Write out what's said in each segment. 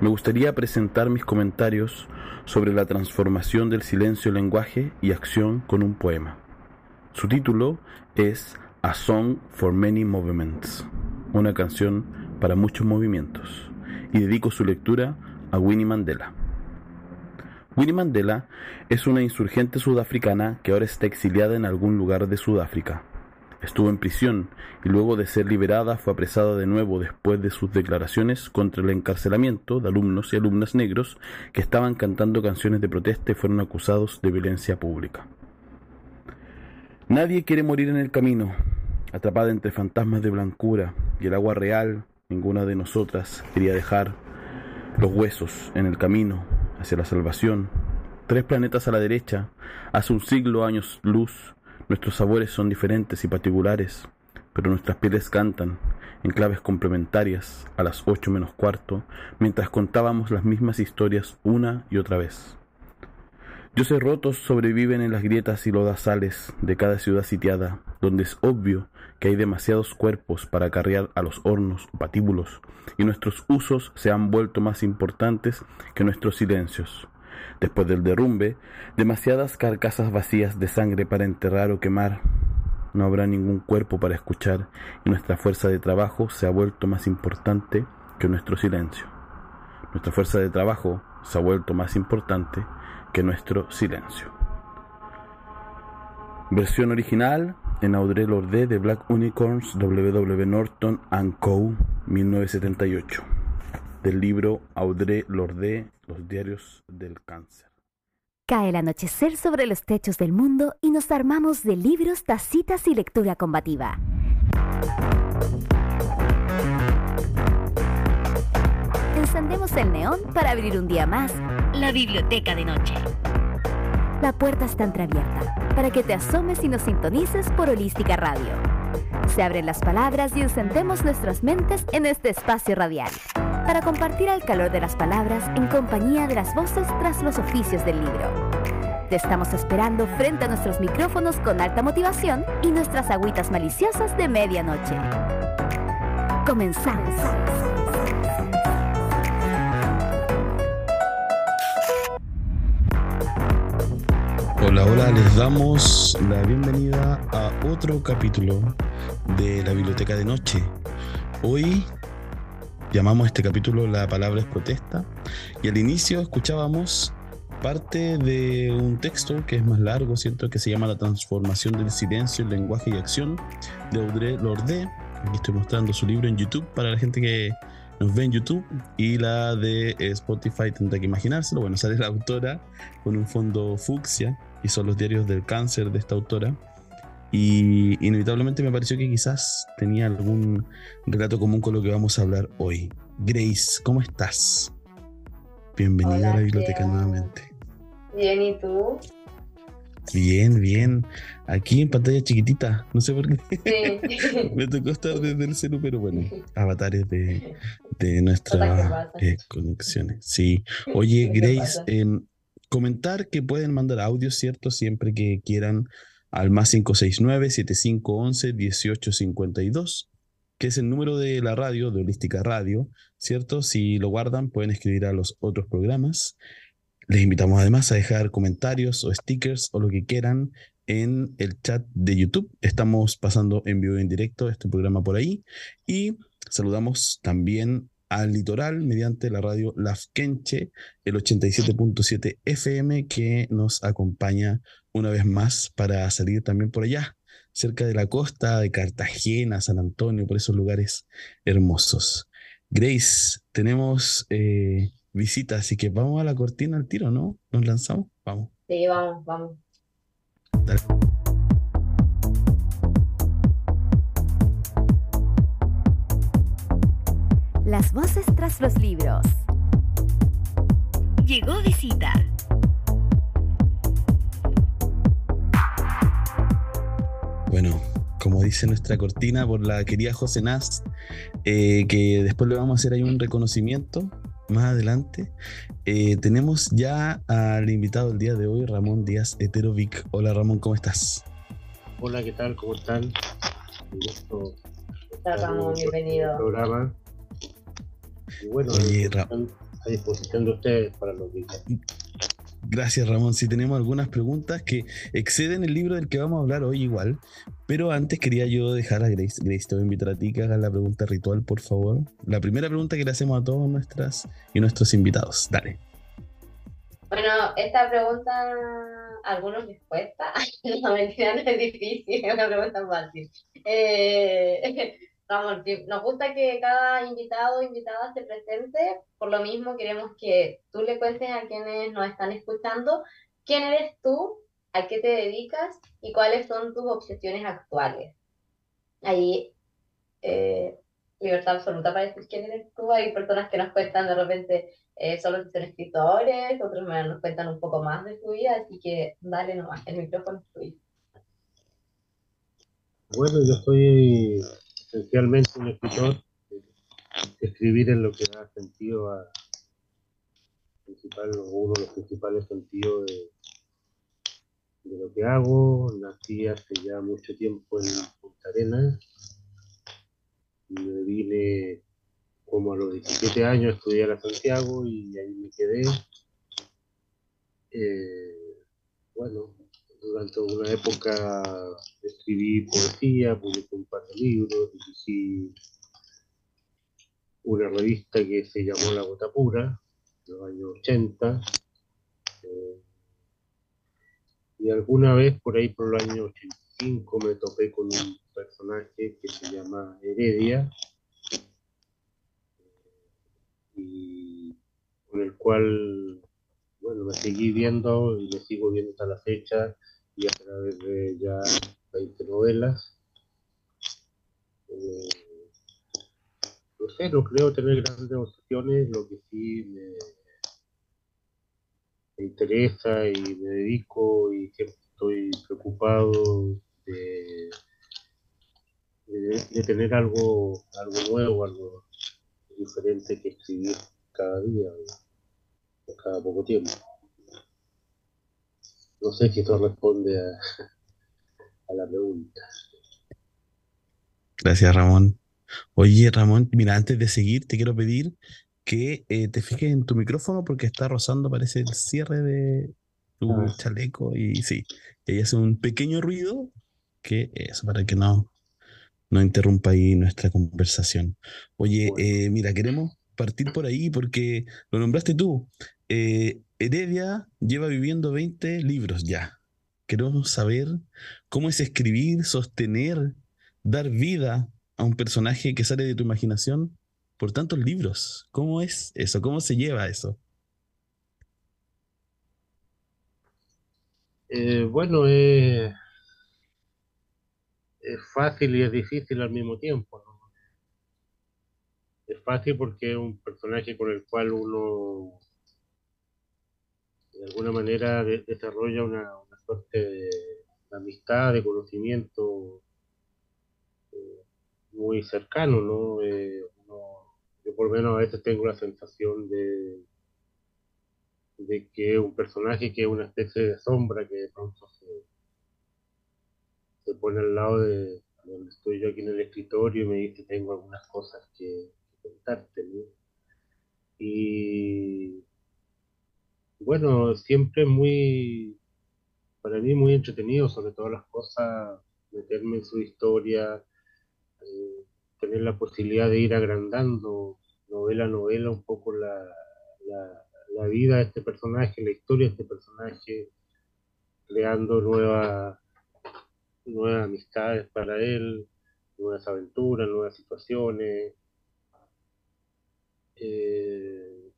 me gustaría presentar mis comentarios sobre la transformación del silencio, lenguaje y acción con un poema. Su título es A Song for Many Movements, una canción para muchos movimientos, y dedico su lectura a Winnie Mandela. Winnie Mandela es una insurgente sudafricana que ahora está exiliada en algún lugar de Sudáfrica. Estuvo en prisión y luego de ser liberada fue apresada de nuevo después de sus declaraciones contra el encarcelamiento de alumnos y alumnas negros que estaban cantando canciones de protesta y fueron acusados de violencia pública. Nadie quiere morir en el camino, atrapada entre fantasmas de blancura y el agua real, ninguna de nosotras quería dejar los huesos en el camino hacia la salvación. Tres planetas a la derecha, hace un siglo años luz, Nuestros sabores son diferentes y particulares, pero nuestras pieles cantan en claves complementarias a las ocho menos cuarto, mientras contábamos las mismas historias una y otra vez. Dioses rotos sobreviven en las grietas y lodazales de cada ciudad sitiada, donde es obvio que hay demasiados cuerpos para acarrear a los hornos o patíbulos, y nuestros usos se han vuelto más importantes que nuestros silencios. Después del derrumbe, demasiadas carcasas vacías de sangre para enterrar o quemar. No habrá ningún cuerpo para escuchar y nuestra fuerza de trabajo se ha vuelto más importante que nuestro silencio. Nuestra fuerza de trabajo se ha vuelto más importante que nuestro silencio. Versión original en Audrey Lorde de Black Unicorns W.W. Norton Co. 1978 del libro Audrey Lorde, Los diarios del cáncer. Cae el anochecer sobre los techos del mundo y nos armamos de libros, tacitas y lectura combativa. Encendemos el neón para abrir un día más la biblioteca de noche. La puerta está entreabierta para que te asomes y nos sintonices por Holística Radio. Se abren las palabras y encendemos nuestras mentes en este espacio radial para compartir el calor de las palabras en compañía de las voces tras los oficios del libro. Te estamos esperando frente a nuestros micrófonos con alta motivación y nuestras agüitas maliciosas de medianoche. Comenzamos. Hola, hola, les damos la bienvenida a otro capítulo de la Biblioteca de Noche. Hoy llamamos este capítulo La palabra es protesta y al inicio escuchábamos parte de un texto que es más largo, ¿cierto? Que se llama La transformación del silencio, el lenguaje y acción de Audrey Lorde. Aquí estoy mostrando su libro en YouTube para la gente que nos ve en YouTube y la de Spotify tendrá que imaginárselo. Bueno, sale la autora con un fondo fucsia y son los diarios del cáncer de esta autora. Y inevitablemente me pareció que quizás tenía algún relato común con lo que vamos a hablar hoy. Grace, ¿cómo estás? Bienvenida a la biblioteca nuevamente. Bien, ¿y tú? Bien, bien. Aquí en pantalla chiquitita, no sé por qué. Sí. Me tocó estar desde el celu, pero bueno, avatares de, de nuestras eh, conexiones. Sí. Oye, Grace, eh, comentar que pueden mandar audio, ¿cierto? Siempre que quieran al más 569-7511-1852, que es el número de la radio, de Holística Radio, ¿cierto? Si lo guardan, pueden escribir a los otros programas. Les invitamos además a dejar comentarios o stickers o lo que quieran en el chat de YouTube. Estamos pasando en vivo y en directo este programa por ahí. Y saludamos también al litoral mediante la radio Lafkenche, el 87.7 FM, que nos acompaña una vez más para salir también por allá, cerca de la costa de Cartagena, San Antonio, por esos lugares hermosos. Grace, tenemos eh, visita, así que vamos a la cortina al tiro, ¿no? ¿Nos lanzamos? Vamos. Sí, vamos, vamos. Dale. Las voces tras los libros. Llegó visita. Bueno, como dice nuestra cortina por la querida José Nas, eh, que después le vamos a hacer ahí un reconocimiento más adelante. Eh, tenemos ya al invitado del día de hoy, Ramón Díaz Eterovic. Hola Ramón, ¿cómo estás? Hola, ¿qué tal? ¿Cómo están? Un gusto Hola, Ramón, bienvenido. Programa. Y bueno, Oye, Ra a disposición de ustedes para lo que Gracias Ramón. Si tenemos algunas preguntas que exceden el libro del que vamos a hablar hoy igual, pero antes quería yo dejar a Grace, Grace te voy a invitar a ti que haga la pregunta ritual, por favor. La primera pregunta que le hacemos a todos nuestras y nuestros invitados. Dale. Bueno, esta pregunta algunos les cuesta. no, mentira, no es difícil, es una pregunta fácil. Eh, Nos gusta que cada invitado o invitada se presente, por lo mismo queremos que tú le cuentes a quienes nos están escuchando quién eres tú, a qué te dedicas y cuáles son tus obsesiones actuales. Ahí, eh, libertad absoluta para decir quién eres tú. Hay personas que nos cuentan de repente eh, solo que son escritores, otros nos cuentan un poco más de su vida, así que dale nomás, el micrófono es tuyo. Bueno, yo soy esencialmente un escritor, escribir es lo que da sentido a principal, uno de los principales sentidos de, de lo que hago. Nací hace ya mucho tiempo en Punta Arenas. Me vine como a los 17 años a estudiar a Santiago y ahí me quedé. Eh, bueno, durante una época escribí poesía, publiqué un par de libros, dirigí una revista que se llamó La Gota Pura, en los años 80. Eh, y alguna vez por ahí por el año 85 me topé con un personaje que se llama Heredia y con el cual bueno, me seguí viendo y me sigo viendo hasta la fecha y a través de ya 20 novelas. Eh, no sé, no creo tener grandes obsesiones, lo que sí me, interesa y me dedico y siempre estoy preocupado de, de, tener algo, algo nuevo, algo diferente que escribir cada día, cada poco tiempo. No sé si esto responde a, la pregunta. Gracias, Ramón. Oye, Ramón, mira, antes de seguir, te quiero pedir que eh, te fijes en tu micrófono porque está rozando, parece, el cierre de tu ah. chaleco y sí, y ahí hace un pequeño ruido que eso, para que no, no interrumpa ahí nuestra conversación. Oye, eh, mira, queremos partir por ahí porque lo nombraste tú. Eh, Heredia lleva viviendo 20 libros ya. Queremos saber cómo es escribir, sostener, dar vida a un personaje que sale de tu imaginación por tantos libros. ¿Cómo es eso? ¿Cómo se lleva eso? Eh, bueno, es fácil y es difícil al mismo tiempo. Es fácil porque es un personaje con el cual uno de alguna manera desarrolla una, suerte de, amistad, de conocimiento eh, muy cercano, ¿no? Eh, yo por lo menos a veces tengo la sensación de, de que un personaje que es una especie de sombra que de pronto se, se pone al lado de donde estoy yo aquí en el escritorio y me dice tengo algunas cosas que, contarte. Y bueno, siempre muy, para mí muy entretenido, sobre todas las cosas, meterme en su historia, eh, tener la posibilidad de ir agrandando novela a novela un poco la, la, vida de este personaje, la historia de este personaje, creando nuevas, nuevas amistades para él, nuevas aventuras, nuevas situaciones. Eh,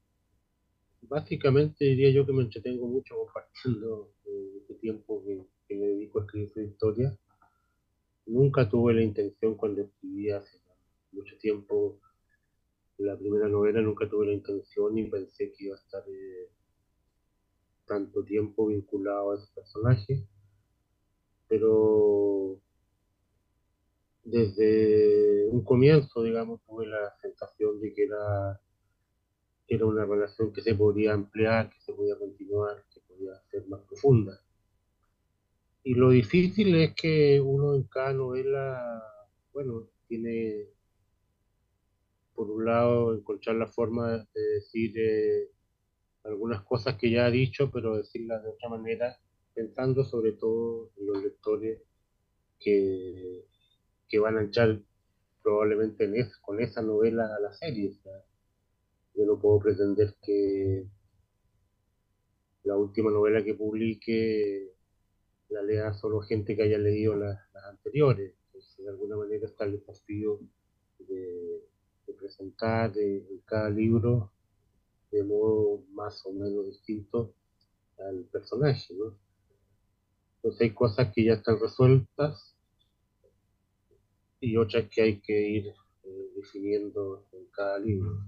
básicamente diría yo que me entretengo mucho compartiendo eh, este tiempo que, me dedico a escribir su historia. Nunca tuve la intención cuando escribí hace mucho tiempo la primera novela, nunca tuve la intención ni pensé que iba a estar eh, tanto tiempo vinculado a ese personaje. Pero desde un comienzo, digamos, tuve la sensación de que era era una relación que se podía ampliar, que se podía continuar, que podía ser más profunda. Y lo difícil es que uno en cada novela, bueno, tiene, por un lado, encontrar la forma de decir eh, algunas cosas que ya ha dicho, pero decirlas de otra manera, pensando sobre todo en los lectores que, que van a echar probablemente en con esa novela a la serie. Yo no puedo pretender que la última novela que publique la lea solo gente que haya leído las, anteriores. de alguna manera está el desafío de, presentar en cada libro de modo más o menos distinto al personaje. Entonces hay cosas que ya están resueltas y otras que hay que ir eh, definiendo en cada libro.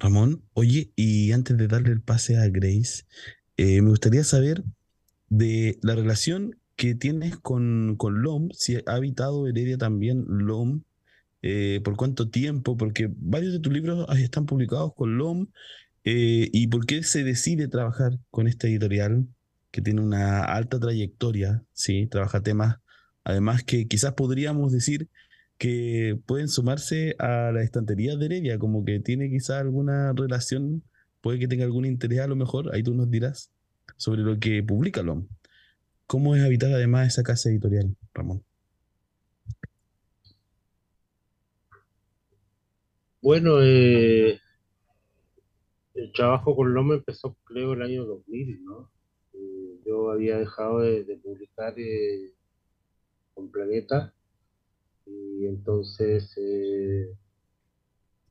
Ramón, oye, y antes de darle el pase a Grace, eh, me gustaría saber de la relación que tienes con, con LOM, si ha habitado Heredia también LOM, eh, por cuánto tiempo, porque varios de tus libros están publicados con LOM, eh, y por qué se decide trabajar con esta editorial que tiene una alta trayectoria, ¿sí? trabaja temas, además que quizás podríamos decir que pueden sumarse a la estantería de Heredia, como que tiene quizás alguna relación, puede que tenga algún interés a lo mejor, ahí tú nos dirás sobre lo que publica LOM. ¿Cómo es habitar además esa casa editorial, Ramón? Bueno, eh, el trabajo con LOM empezó creo el año 2000, ¿no? Eh, yo había dejado de, publicar eh, con Planeta y entonces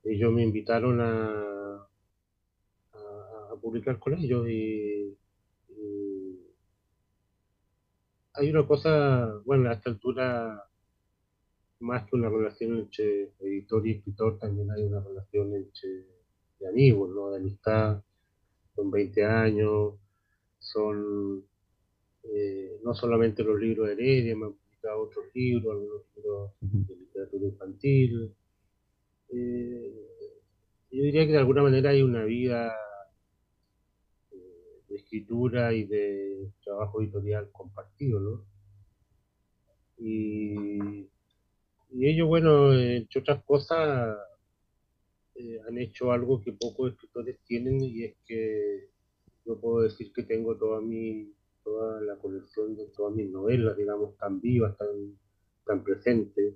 ellos me invitaron a, a, publicar con ellos y hay una cosa, bueno, a esta altura, más que una relación entre editor y escritor, también hay una relación entre de amigos, ¿no? De amistad, son 20 años, son eh, no solamente los libros de Heredia, me han publicado otros libros, algunos libros de literatura infantil. Eh, yo diría que de alguna manera hay una vida de escritura y de trabajo editorial compartido, ¿no? Y, ellos, bueno, entre otras cosas, eh, han hecho algo que pocos escritores tienen y es que yo puedo decir que tengo toda mi toda la colección de todas mis novelas, digamos, tan vivas, tan, tan presentes.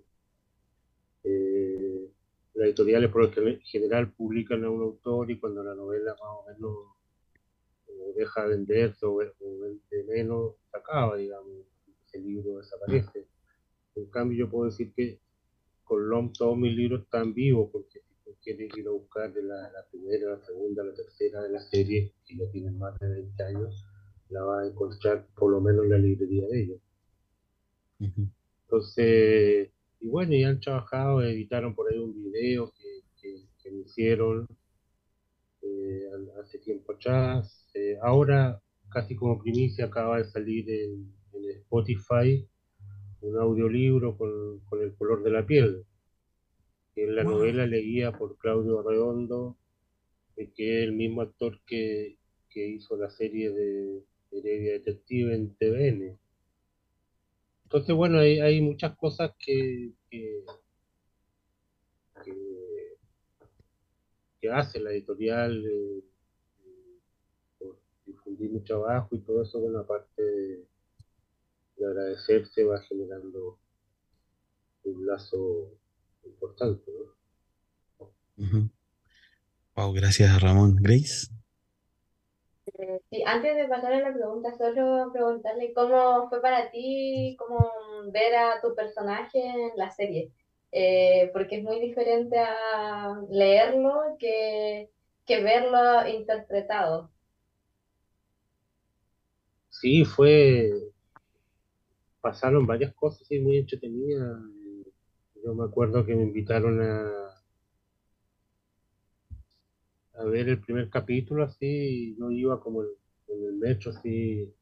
Eh, las editoriales por lo general publican a un autor y cuando la novela más o menos deja de venderse o, vende menos, se acaba, digamos, ese libro desaparece. En cambio, yo puedo decir que con LOM todos mis libros están vivos, porque si quieres ir a buscar de la, primera, la segunda, la tercera de la serie, que ya tienen más de 20 años, la vas a encontrar por lo menos en la librería de ellos. Entonces, y bueno, ya han trabajado, editaron por ahí un video que, que me hicieron eh, hace tiempo atrás. Eh, ahora, casi como primicia, acaba de salir en, Spotify un audiolibro con, con, El color de la piel, que es la novela leía por Claudio Redondo, que es el mismo actor que, que hizo la serie de Heredia Detective en TVN. Entonces, bueno, hay, hay muchas cosas que, que hace la editorial eh, por difundir mi trabajo y todo eso, bueno, aparte de, agradecerse, va generando un lazo importante. Wow, gracias Ramón. Grace. Sí, antes de pasar a la pregunta, solo preguntarle cómo fue para ti, cómo ver a tu personaje en la serie. Eh, porque es muy diferente a leerlo que, verlo interpretado. Sí, fue. Pasaron varias cosas y muy entretenidas. Yo me acuerdo que me invitaron a, a ver el primer capítulo así, y yo iba como en, el metro así,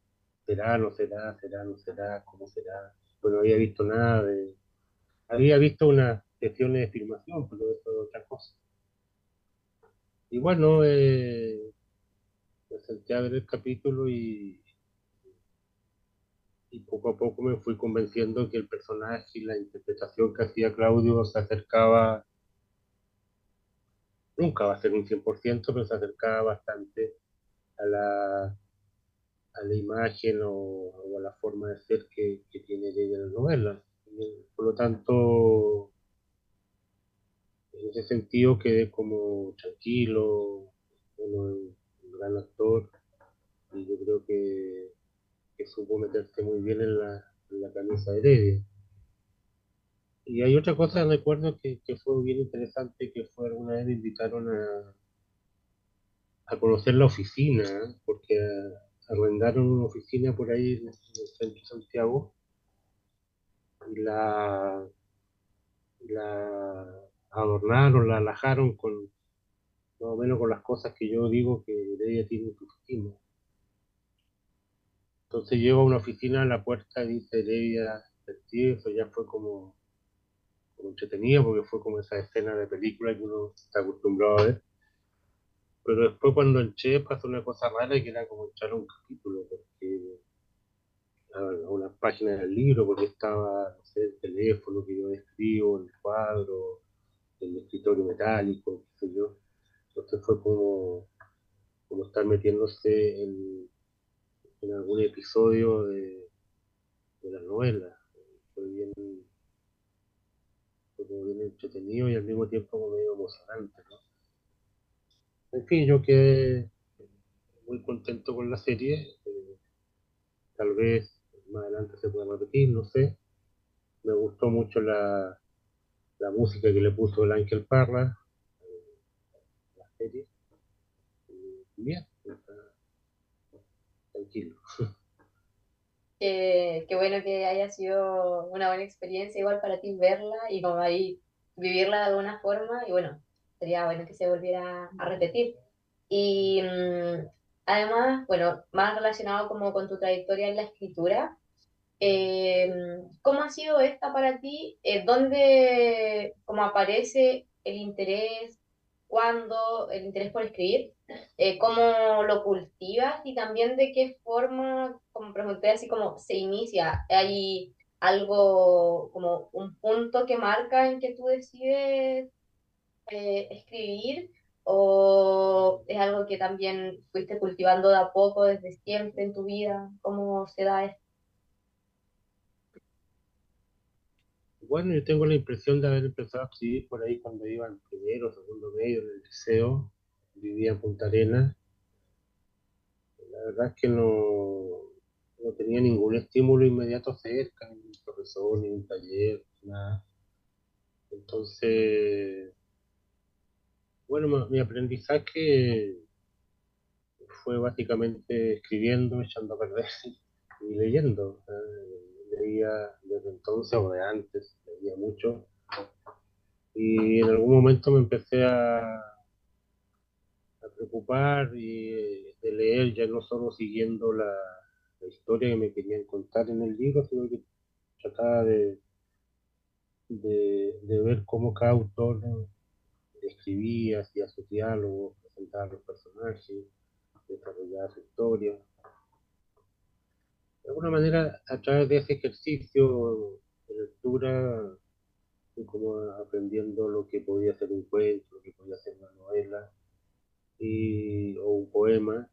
será, no será, será, no será, cómo será. Pues no había visto nada de, había visto unas sesiones de filmación, pero eso es otra cosa. Y bueno, eh, me senté a ver el capítulo y y poco a poco me fui convenciendo que el personaje y la interpretación que hacía Claudio se acercaba, nunca va a ser un 100%, pero se acercaba bastante a la, a la imagen o, a la forma de ser que, tiene ella en la novela. Por lo tanto, en ese sentido quedé como tranquilo, un gran actor, y yo creo que que supo meterse muy bien en la, camisa de Heredia. Y hay otra cosa, recuerdo que, que fue bien interesante, que fue alguna vez me invitaron a, a conocer la oficina, porque arrendaron una oficina por ahí en el centro de Santiago la, la adornaron, la alajaron con más o menos con las cosas que yo digo que Heredia tiene en su oficina. Entonces llego a una oficina, a la puerta dice Heredia eso ya fue como, entretenido porque fue como esa escena de película que uno está acostumbrado a ver. Pero después cuando entré pasó una cosa rara que era como echar un capítulo, porque a una página del libro, porque estaba, no sé, el teléfono que yo escribo, el cuadro, el escritorio metálico, qué sé yo. Entonces fue como, como estar metiéndose en, en algún episodio de, de la novela. Fue bien, fue bien entretenido y al mismo tiempo medio emocionante. En fin, yo quedé muy contento con la serie. Eh, tal vez más adelante se pueda repetir, no sé. Me gustó mucho la, la música que le puso el Ángel Parra, eh, la serie. bien, tranquilo. qué bueno que haya sido una buena experiencia igual para ti verla y como ahí vivirla de alguna forma y bueno, sería bueno que se volviera a repetir. Y mm, además, bueno, más relacionado como con tu trayectoria en la escritura, eh, ¿cómo ha sido esta para ti? Eh, ¿Dónde como aparece el interés cuándo, el interés por escribir, eh, cómo lo cultivas y también de qué forma, como pregunté, así como se inicia. ¿Hay algo, como un punto que marca en que tú decides eh, escribir? ¿O es algo que también fuiste cultivando de a poco desde siempre en tu vida? ¿Cómo se da esto? Bueno, yo tengo la impresión de haber empezado a escribir por ahí cuando iba en primero segundo medio en el liceo, vivía en Punta Arenas. La verdad es que no, no tenía ningún estímulo inmediato cerca, ni un profesor, ni un taller, nada. Entonces, bueno, mi aprendizaje fue básicamente escribiendo, echando a perder y leyendo. leía desde entonces o de antes, mucho. Y en algún momento me empecé a preocupar y de leer ya no solo siguiendo la, historia que me querían contar en el libro, sino que trataba de, de, ver cómo cada autor escribía, hacía sus diálogos, presentaba los personajes, desarrollaba su historia. De alguna manera, a través de ese ejercicio de lectura, como aprendiendo lo que podía ser un cuento, lo que podía ser una novela y, o un poema,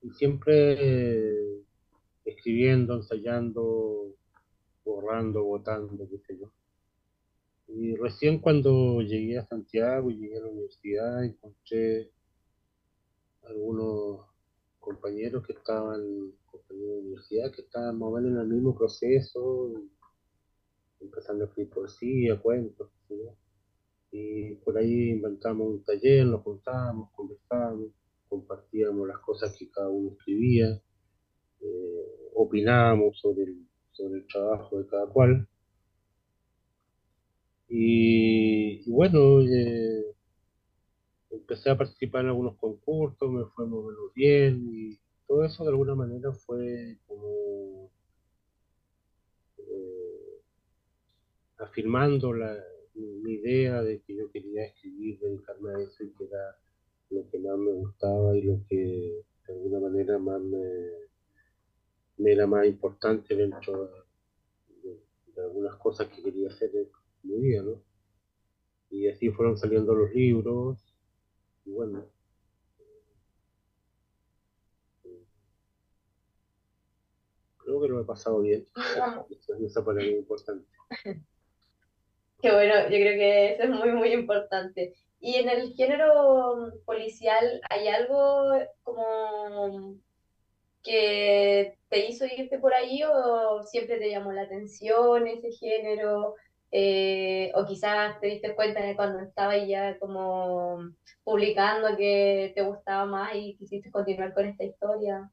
y siempre escribiendo, ensayando, borrando, votando, qué sé yo. Y recién cuando llegué a Santiago y llegué a la universidad, encontré algunos compañeros que estaban, compañeros de universidad, que estaban más o menos en el mismo proceso, empezando a escribir poesía, cuentos, y por ahí inventamos un taller, nos juntábamos, conversábamos, compartíamos las cosas que cada uno escribía, eh, opinábamos sobre el, sobre el trabajo de cada cual. Y, bueno, eh, empecé a participar en algunos concursos, me fue muy bien y todo eso de alguna manera fue como afirmando la, mi idea de que yo quería escribir, dedicarme a eso y que era lo que más me gustaba y lo que de alguna manera más me, me era más importante dentro de, algunas cosas que quería hacer en mi vida, ¿no? Y así fueron saliendo los libros, y bueno, creo que lo he pasado bien. Eso, para mí es importante. Qué bueno, yo creo que eso es muy, muy importante. Y en el género policial, ¿hay algo como que te hizo irte por ahí o siempre te llamó la atención ese género? Eh, o quizás te diste cuenta de cuando estaba ya como publicando que te gustaba más y quisiste continuar con esta historia.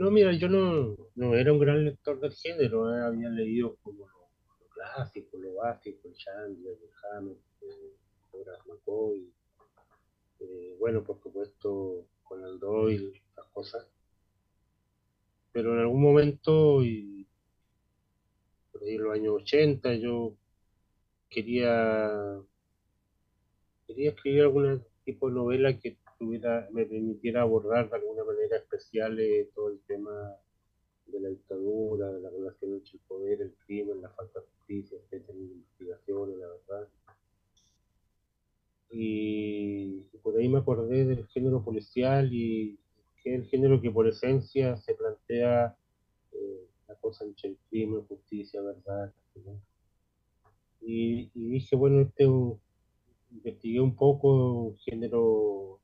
No, mira, yo no, no era un gran lector del género, ¿eh? había leído como lo, clásico, lo básico, el Chandler, el Hammett, Horace McCoy, eh, bueno, por supuesto, con el Doyle, las cosas. Pero en algún momento, y por ahí en los años 80, yo quería, quería escribir algún tipo de novela que me permitiera abordar de alguna manera especial eh, todo el tema de la dictadura, de la relación entre el poder, el crimen, la falta de justicia, etcétera, investigaciones, la verdad. Y, por ahí me acordé del género policial y que es el género que por esencia se plantea eh, la cosa entre el crimen, justicia, verdad. Y, y, dije, bueno, este investigué un poco un género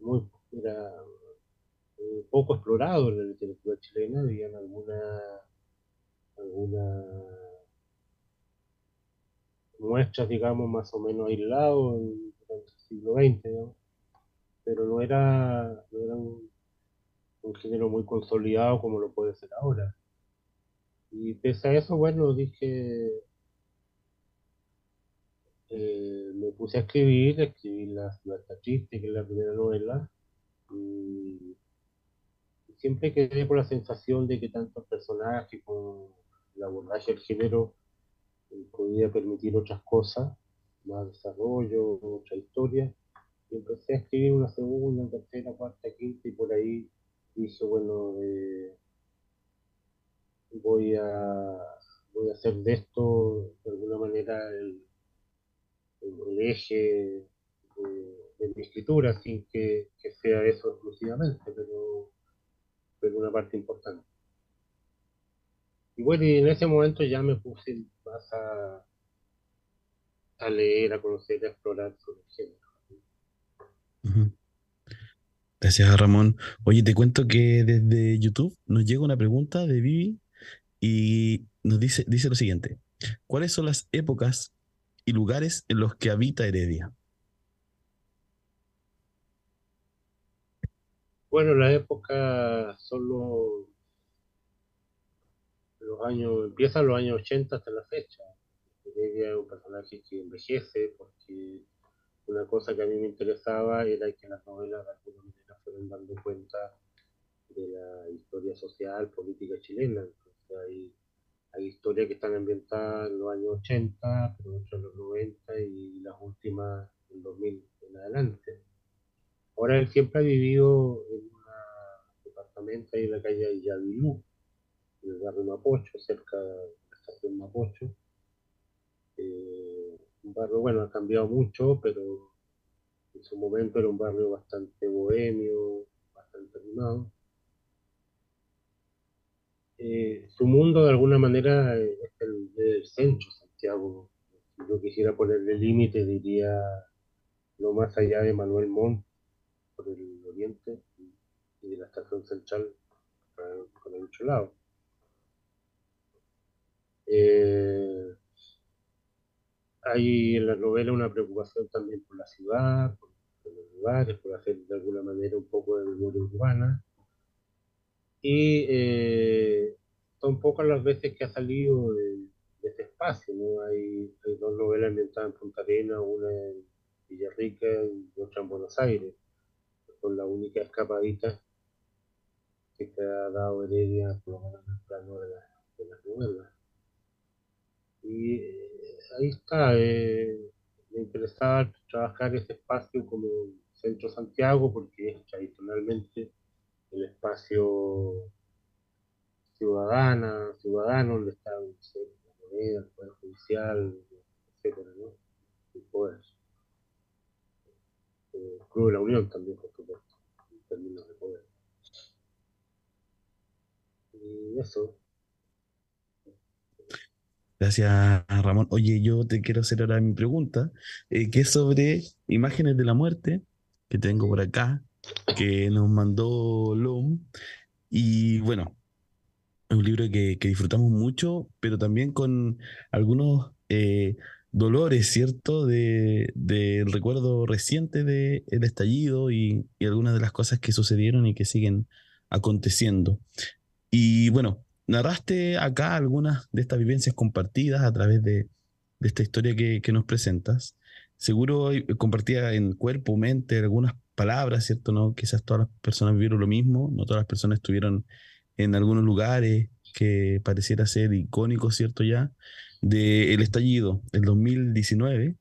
muy, era eh, poco explorado en la literatura chilena, habían alguna, alguna muestras, digamos, más o menos aislados en, el siglo XX, pero no era, no era un, género muy consolidado como lo puede ser ahora. Y pese a eso, bueno, dije, eh, me puse a escribir, escribí La ciudad triste, que es la primera novela, y siempre quedé por la sensación de que tantos personajes con el abordaje del género eh, podía permitir otras cosas, más desarrollo, otra historia. Y empecé a escribir una segunda, tercera, cuarta, quinta y por ahí dije, bueno, eh, voy a voy a hacer de esto de alguna manera el, el, eje de, mi escritura, sin que, sea eso exclusivamente, pero, pero una parte importante. Y bueno, y en ese momento ya me puse más a, a leer, a conocer, a explorar sobre el género. Gracias, Ramón. Oye, te cuento que desde YouTube nos llega una pregunta de Vivi y nos dice, dice lo siguiente. ¿Cuáles son las épocas y lugares en los que habita Heredia? Bueno, la época solo los años, empiezan los años 80 hasta la fecha. Heredia es un personaje que envejece porque una cosa que a mí me interesaba era que las novelas de alguna manera fueron dando cuenta de la historia social, política chilena. Entonces hay hay historias que están ambientadas en los años 80, pero otras en los 90 y las últimas en 2000 en adelante. Ahora él siempre ha vivido en un departamento ahí en la calle Yavilú, en el barrio Mapocho, cerca de la estación Mapocho. Eh, un barrio, bueno, ha cambiado mucho, pero en su momento era un barrio bastante bohemio, bastante animado. Eh, su mundo de alguna manera es el, centro, Santiago. Yo quisiera ponerle límite, diría no más allá de Manuel Montt, por el oriente, y de la estación central con el otro lado. Eh, hay en la novela una preocupación también por la ciudad, por, los lugares, por hacer de alguna manera un poco de memoria urbana. Y eh, son pocas las veces que ha salido de, ese espacio, ¿no? Hay, dos novelas ambientadas en Punta Arenas, una en Villarrica y otra en Buenos Aires. Son las únicas escapaditas que te ha dado Heredia, por lo menos en el plano de, las novelas. Y eh, ahí está, eh, me interesaba trabajar ese espacio como centro Santiago porque es tradicionalmente el espacio ciudadana, ciudadano, donde está la moneda, el poder judicial, etcétera, ¿no? El poder. El Club de la Unión también, por supuesto, en términos de poder. Y eso. Gracias, Ramón. Oye, yo te quiero hacer ahora mi pregunta, eh, que es sobre imágenes de la muerte, que tengo por acá, que nos mandó Lom. Y bueno, es un libro que, disfrutamos mucho, pero también con algunos eh, dolores, ¿cierto? Del de, recuerdo reciente del estallido y, y algunas de las cosas que sucedieron y que siguen aconteciendo. Y bueno, narraste acá algunas de estas vivencias compartidas a través de, esta historia que, nos presentas. Seguro compartía en cuerpo, mente, algunas palabras, ¿cierto? ¿No? Quizás todas las personas vivieron lo mismo, no todas las personas estuvieron en algunos lugares que pareciera ser icónicos, ¿cierto? Ya, del estallido, el 2019,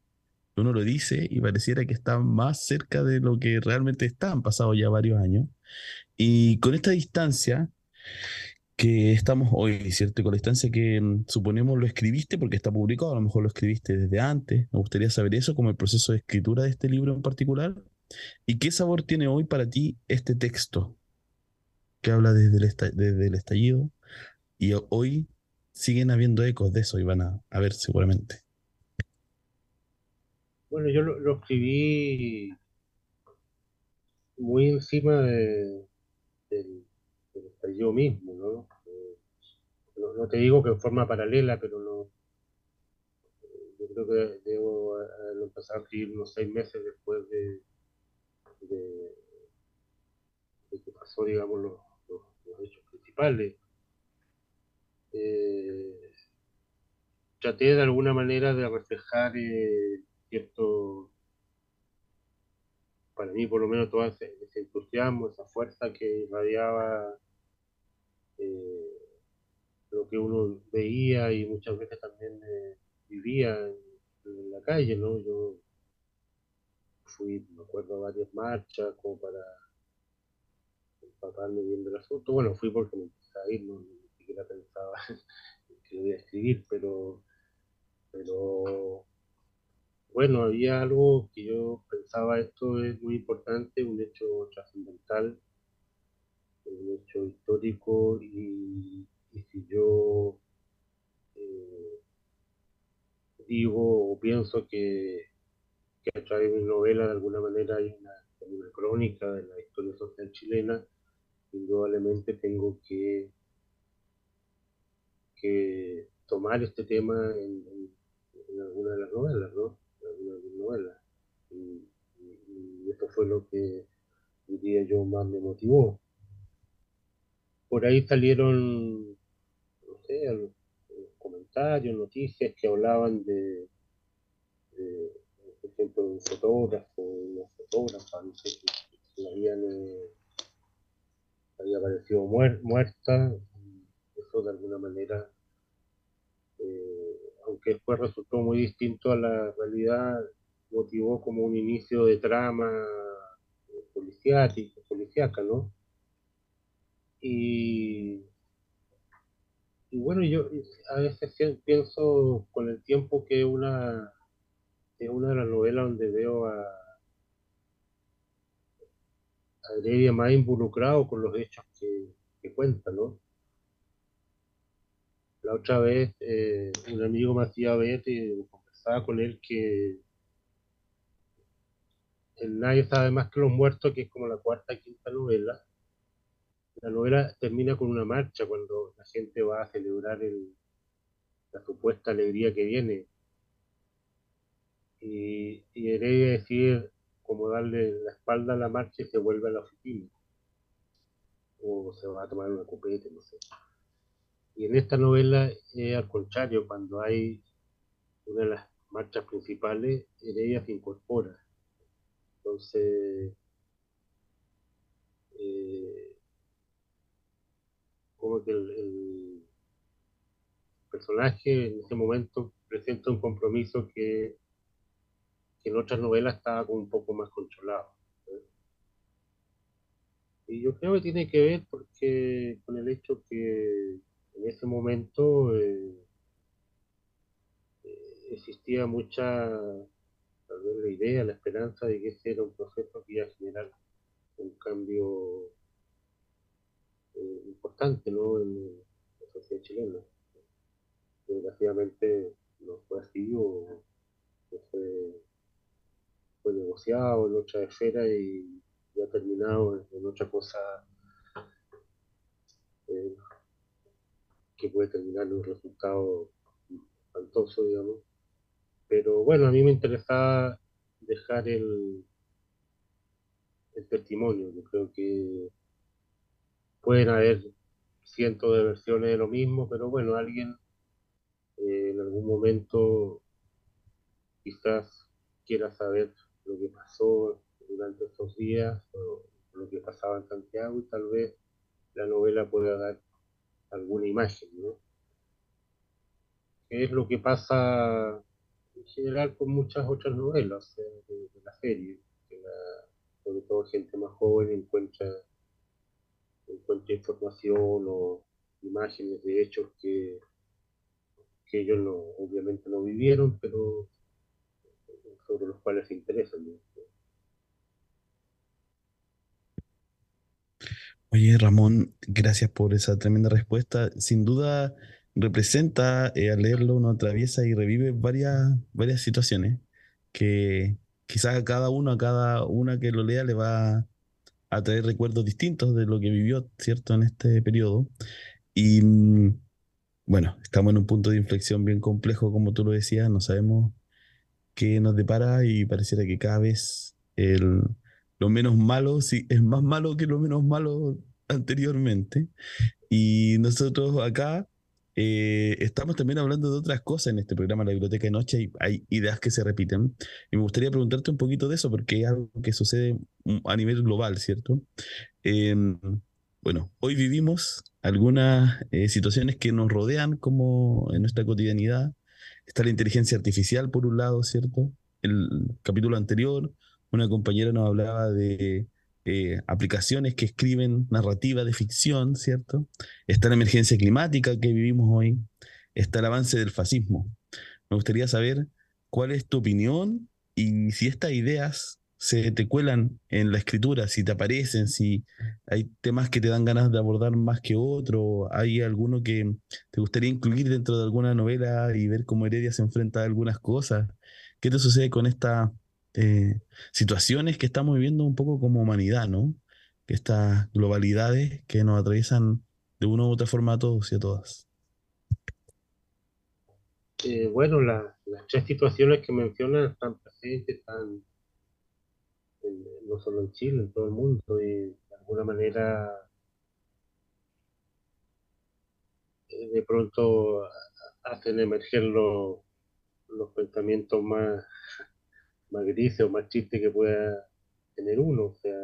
uno lo dice y pareciera que está más cerca de lo que realmente está, han pasado ya varios años. Y con esta distancia, que estamos hoy, ¿cierto? con la instancia que mm, suponemos lo escribiste porque está publicado, a lo mejor lo escribiste desde antes. Me gustaría saber eso, como el proceso de escritura de este libro en particular. ¿Y qué sabor tiene hoy para ti este texto que habla desde el, estallido? Y hoy siguen habiendo ecos de eso y van a, ver seguramente. Bueno, yo lo, escribí muy encima de, del yo mismo, ¿no? Eh, ¿no? ¿no? te digo que en forma paralela, pero no. Yo creo que debo empezar a escribir unos seis meses después de, de, que pasó, digamos, los, hechos principales. Eh, traté de alguna manera de reflejar eh, cierto para mí por lo menos todo ese, entusiasmo, esa fuerza que irradiaba eh, lo que uno veía y muchas veces también eh, vivía en, la calle, ¿no? Yo fui, me acuerdo, a varias marchas como para empaparme bien del asunto. Bueno, fui porque me empecé a ir, no, ni siquiera pensaba que lo iba a escribir, pero, pero bueno, había algo que yo pensaba, esto es muy importante, un hecho trascendental un hecho histórico y, si yo eh, digo o pienso que, a través de mi novela de alguna manera hay una, crónica de la historia social chilena, indudablemente tengo que, que tomar este tema en, alguna de las novelas, ¿no? En alguna de novelas. Y, esto fue lo que diría yo más me motivó por ahí salieron, no sé, comentarios, noticias que hablaban de, ejemplo, de un fotógrafo, una fotógrafa, no eh, había aparecido muerta, eso de alguna manera, eh, aunque después resultó muy distinto a la realidad, motivó como un inicio de trama policíaca, ¿no? Y, bueno, yo a veces pienso con el tiempo que una, es una de las novelas donde veo a, a más involucrado con los hechos que, que cuenta, ¿no? La otra vez eh, un amigo me hacía ver y conversaba con él que el Nadie sabe más que los muertos, que es como la cuarta quinta novela, la novela termina con una marcha cuando la gente va a celebrar la supuesta alegría que viene. Y, y Heredia decide como darle la espalda a la marcha y se vuelve a la oficina. O se va a tomar una copete, no sé. Y en esta novela es al contrario, cuando hay una de las marchas principales, Heredia se incorpora. Entonces, eh, como que el, personaje en ese momento presenta un compromiso que, en otras novelas estaba como un poco más controlado. Y yo creo que tiene que ver porque con el hecho que en ese momento eh, eh, existía mucha tal vez la idea, la esperanza de que ese era un proceso que iba a generar un cambio eh, importante ¿no? en la sociedad chilena. Desgraciadamente no fue así o fue, fue negociado en otra esfera y ya terminado en otra cosa eh, que puede terminar en un resultado espantoso, digamos. Pero bueno, a mí me interesaba dejar el, el testimonio. Yo creo que pueden haber cientos de versiones de lo mismo, pero bueno, alguien eh, en algún momento quizás quiera saber lo que pasó durante estos días o lo que pasaba en Santiago y tal vez la novela pueda dar alguna imagen, ¿no? ¿Qué es lo que pasa en general con muchas otras novelas de, la serie? Que sobre todo gente más joven encuentra, encuentra información o imágenes de hechos que, que ellos no, obviamente no vivieron, pero sobre los cuales interesan. Oye, Ramón, gracias por esa tremenda respuesta. Sin duda representa, eh, al leerlo, uno atraviesa y revive varias, varias situaciones que quizás a cada uno, a cada una que lo lea, le va a traer recuerdos distintos de lo que vivió, ¿cierto?, en este periodo. Y mm, bueno, estamos en un punto de inflexión bien complejo, como tú lo decías, no sabemos qué nos depara y pareciera que cada vez el lo menos malo sí, es más malo que lo menos malo anteriormente. Y nosotros acá eh, estamos también hablando de otras cosas en este programa, la biblioteca de noche, y hay ideas que se repiten. Y me gustaría preguntarte un poquito de eso, porque es algo que sucede a nivel global, ¿cierto? Em, bueno, hoy vivimos algunas eh, situaciones que nos rodean como en nuestra cotidianidad. Está la inteligencia artificial, por un lado, ¿cierto? El capítulo anterior una compañera nos hablaba de eh, aplicaciones que escriben narrativa de ficción, ¿cierto? Está la emergencia climática que vivimos hoy, está el avance del fascismo. Me gustaría saber cuál es tu opinión y si estas ideas se te cuelan en la escritura, si te aparecen, si hay temas que te dan ganas de abordar más que otro, hay alguno que te gustaría incluir dentro de alguna novela y ver cómo Heredia se enfrenta a algunas cosas. ¿Qué te sucede con esta eh, situaciones que estamos viviendo un poco como humanidad, ¿no? Estas globalidades que nos atraviesan de una u otra forma a todos y a todas. Eh, bueno, las tres situaciones que mencionan están presentes, están no solo en Chile, en todo el mundo, y de alguna manera eh, de pronto hacen emerger los pensamientos más más gris o más triste que pueda tener uno. O sea,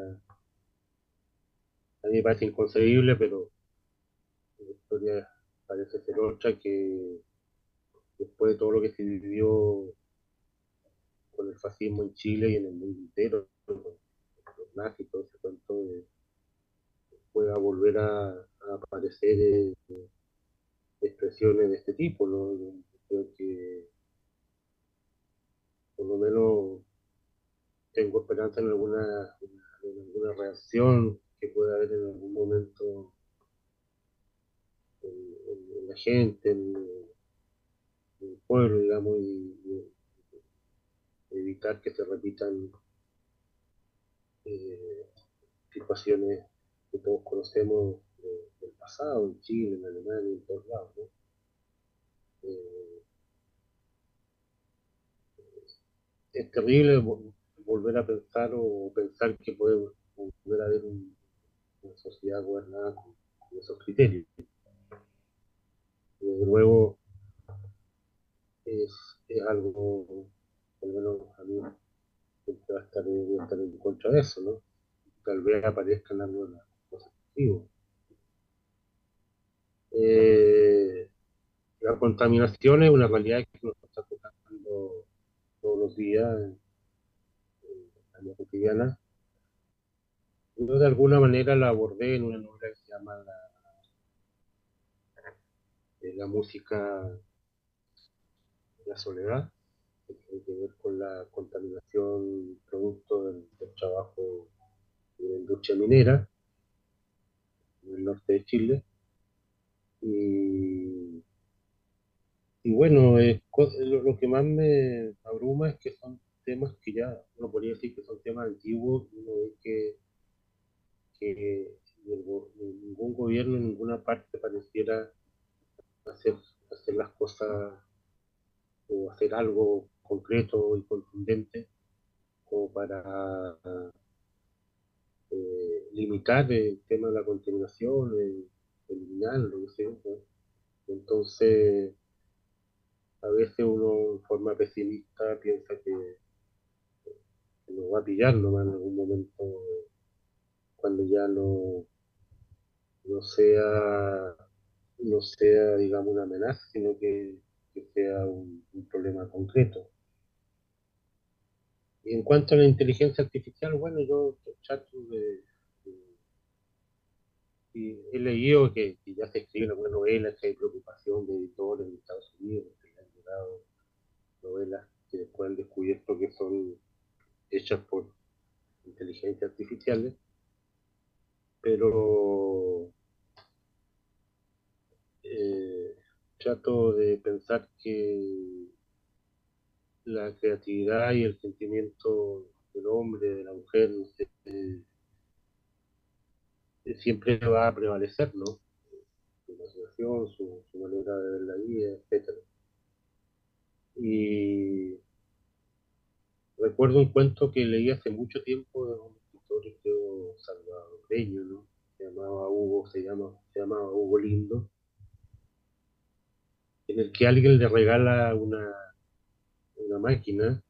a mí me parece inconcebible, pero la historia parece ser otra que después de todo lo que se vivió con el fascismo en Chile y en el mundo entero, con los nazis, todo ese cuento, pueda volver a, aparecer eh, expresiones de este tipo. ¿no? creo que por lo menos tengo esperanza en alguna, en alguna reacción que pueda haber en algún momento en, la gente, en, el pueblo, digamos, y, evitar que se repitan eh, situaciones que todos conocemos del pasado, en Chile, en Alemania, en todos lados. Eh, es terrible volver a pensar o pensar que puede volver a haber una sociedad gobernada con, esos criterios. Desde luego es, algo, al menos a mí, va a estar, en contra de eso, ¿no? Tal vez aparezcan algunas cosas positivas. Eh, la contaminación es una realidad que nos está tocando todos los días en la vida cotidiana. yo de alguna manera la abordé en una novela que se llama La, eh, la música la soledad, que tiene que ver con la contaminación producto del, trabajo de la industria minera en el norte de Chile. Y, bueno, lo, que más me abruma es que son temas que ya uno podría decir que son temas antiguos, uno ve que que ningún gobierno en ninguna parte pareciera hacer, hacer las cosas o hacer algo concreto y contundente como para eh, limitar el tema de la contaminación, eliminar lo que sea. Entonces, a veces uno en forma pesimista piensa que, que nos va a pillar nomás en algún momento cuando ya no, no sea, no sea, digamos, una amenaza, sino que, sea un, problema concreto. Y en cuanto a la inteligencia artificial, bueno, yo trato de, he leído que, ya se escriben algunas novelas, que hay preocupación de editores en Estados Unidos, que han llegado novelas que después han descubierto que son hechas por inteligencia artificiales. Pero eh, trato de pensar que la creatividad y el sentimiento del hombre, de la mujer, eh, siempre va a prevalecer, ¿no? Su imaginación, su, manera de ver la vida, etc. Y recuerdo un cuento que leí hace mucho tiempo de un escritor, Salvador ¿no? Se llamaba Hugo, se, llama, se llamaba Hugo Lindo, en el que alguien le regala una, una máquina,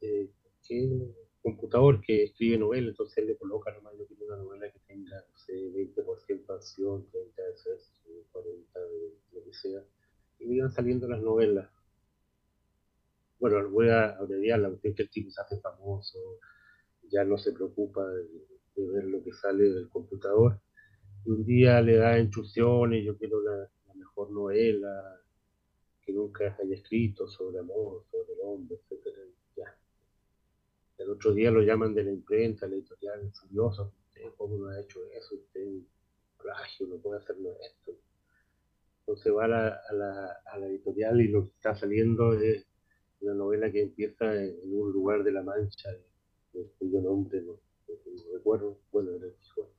eh, que un computador que escribe novelas, entonces él le coloca nomás lo que una novela que tenga, no sé, 20% acción, 30 de sexo, 40 de lo que sea, y iban saliendo las novelas. Bueno, voy a abreviar, la cuestión que el tipo se hace famoso, ya no se preocupa de, de ver lo que sale del computador. Y un día le da instrucciones, yo quiero la, mejor novela que nunca haya escrito sobre amor, sobre el hombre, etc. Ya. El otro día lo llaman de la imprenta, la editorial, furioso, usted cómo no ha hecho eso, usted plagio, no puede hacerlo esto. Entonces va a la, editorial y lo que está saliendo es una novela que empieza en, un lugar de la mancha, de, cuyo nombre no, no recuerdo, bueno, era hijo.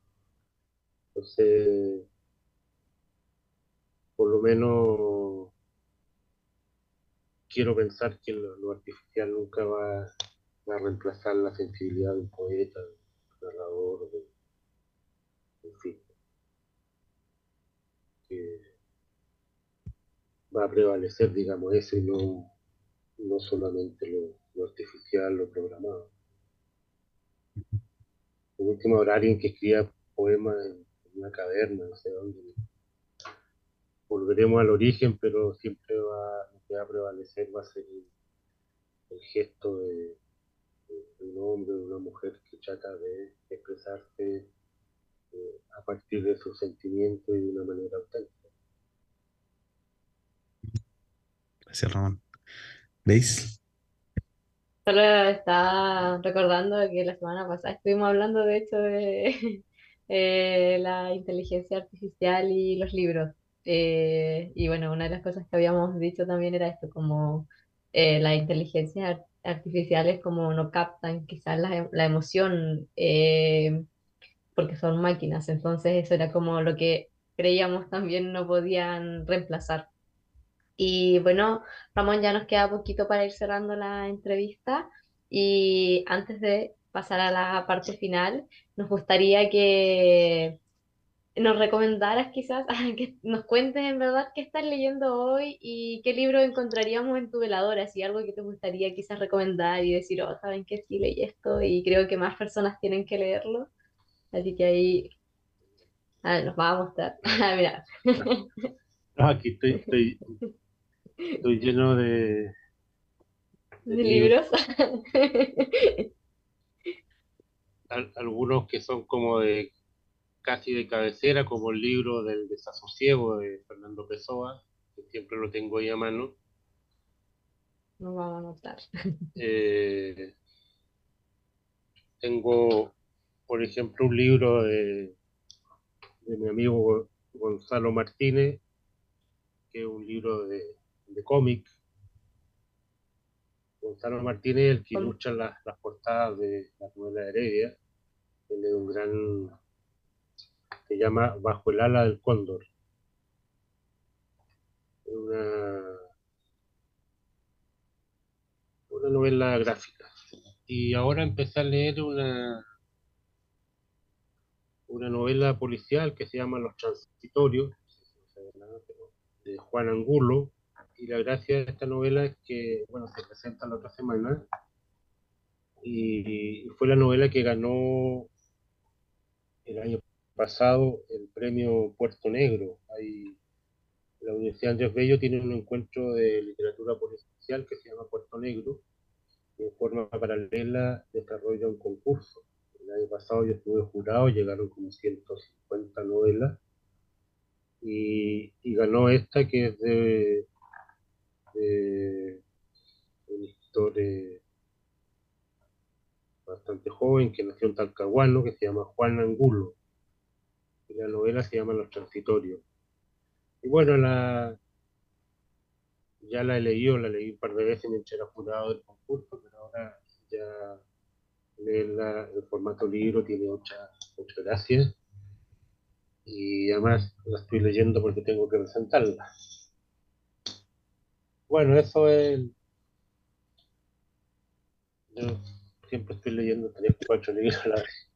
Entonces, por lo menos quiero pensar que lo, artificial nunca va, a reemplazar la sensibilidad de un poeta, de un narrador, en fin. Que va a prevalecer, digamos, eso y no, no solamente lo, artificial, lo programado por último habrá alguien que escriba poemas en, una caverna, no sé dónde. Volveremos al origen, pero siempre va, que va a prevalecer va a ser el, gesto de, un hombre o de una mujer que trata de expresarse eh, a partir de sus sentimientos y de una manera auténtica. Gracias, Ramón. ¿Veis? Solo estaba recordando que la semana pasada estuvimos hablando, de hecho, de eh, la inteligencia artificial y los libros. Eh, y bueno, una de las cosas que habíamos dicho también era esto, como eh, las inteligencias artificiales como no captan quizás la, la emoción porque son máquinas. Entonces eso era como lo que creíamos también no podían reemplazar. Y bueno, Ramón, ya nos queda poquito para ir cerrando la entrevista y antes de pasar a la parte final, nos gustaría que nos recomendaras quizás, que nos cuentes en verdad qué estás leyendo hoy y qué libro encontraríamos en tu veladora, si algo que te gustaría quizás recomendar y decir, oh, saben que sí leí esto y creo que más personas tienen que leerlo. Así que ahí nos va a mostrar. Mira. aquí estoy, estoy, Estoy lleno de... ¿De, libros? algunos que son como de casi de cabecera, como el libro del desasosiego de Fernando Pessoa, que siempre lo tengo ahí a mano. No vamos a notar. Eh, tengo, por ejemplo, un libro de, de mi amigo Gonzalo Martínez, que es un libro de, de cómic. Gonzalo Martínez, el que ilustra las, las portadas de la novela de Heredia, él es un gran, llama Bajo el ala del cóndor. Una, una novela gráfica. Y ahora empecé a leer una, una novela policial que se llama Los Transitorios, de Juan Angulo. Y la gracia de esta novela es que, bueno, se presenta la otra semana. Y, fue la novela que ganó el año pasado el premio Puerto Negro. Hay, la Universidad Andrés Bello tiene un encuentro de literatura policial que se llama Puerto Negro, y en forma paralela desarrolla un concurso. El año pasado yo estuve jurado, llegaron como 150 novelas y, ganó esta que es de, un escritor bastante joven que nació en Talcahuano, que se llama Juan Angulo. La novela se llama Los Transitorios. Y bueno, la, ya la he leído, la leí un par de veces mientras era jurado del concurso, pero ahora ya leerla en formato libro tiene muchas muchas gracias y además la estoy leyendo porque tengo que presentarla. Bueno, eso es. Yo siempre estoy leyendo tres, cuatro libros a la vez.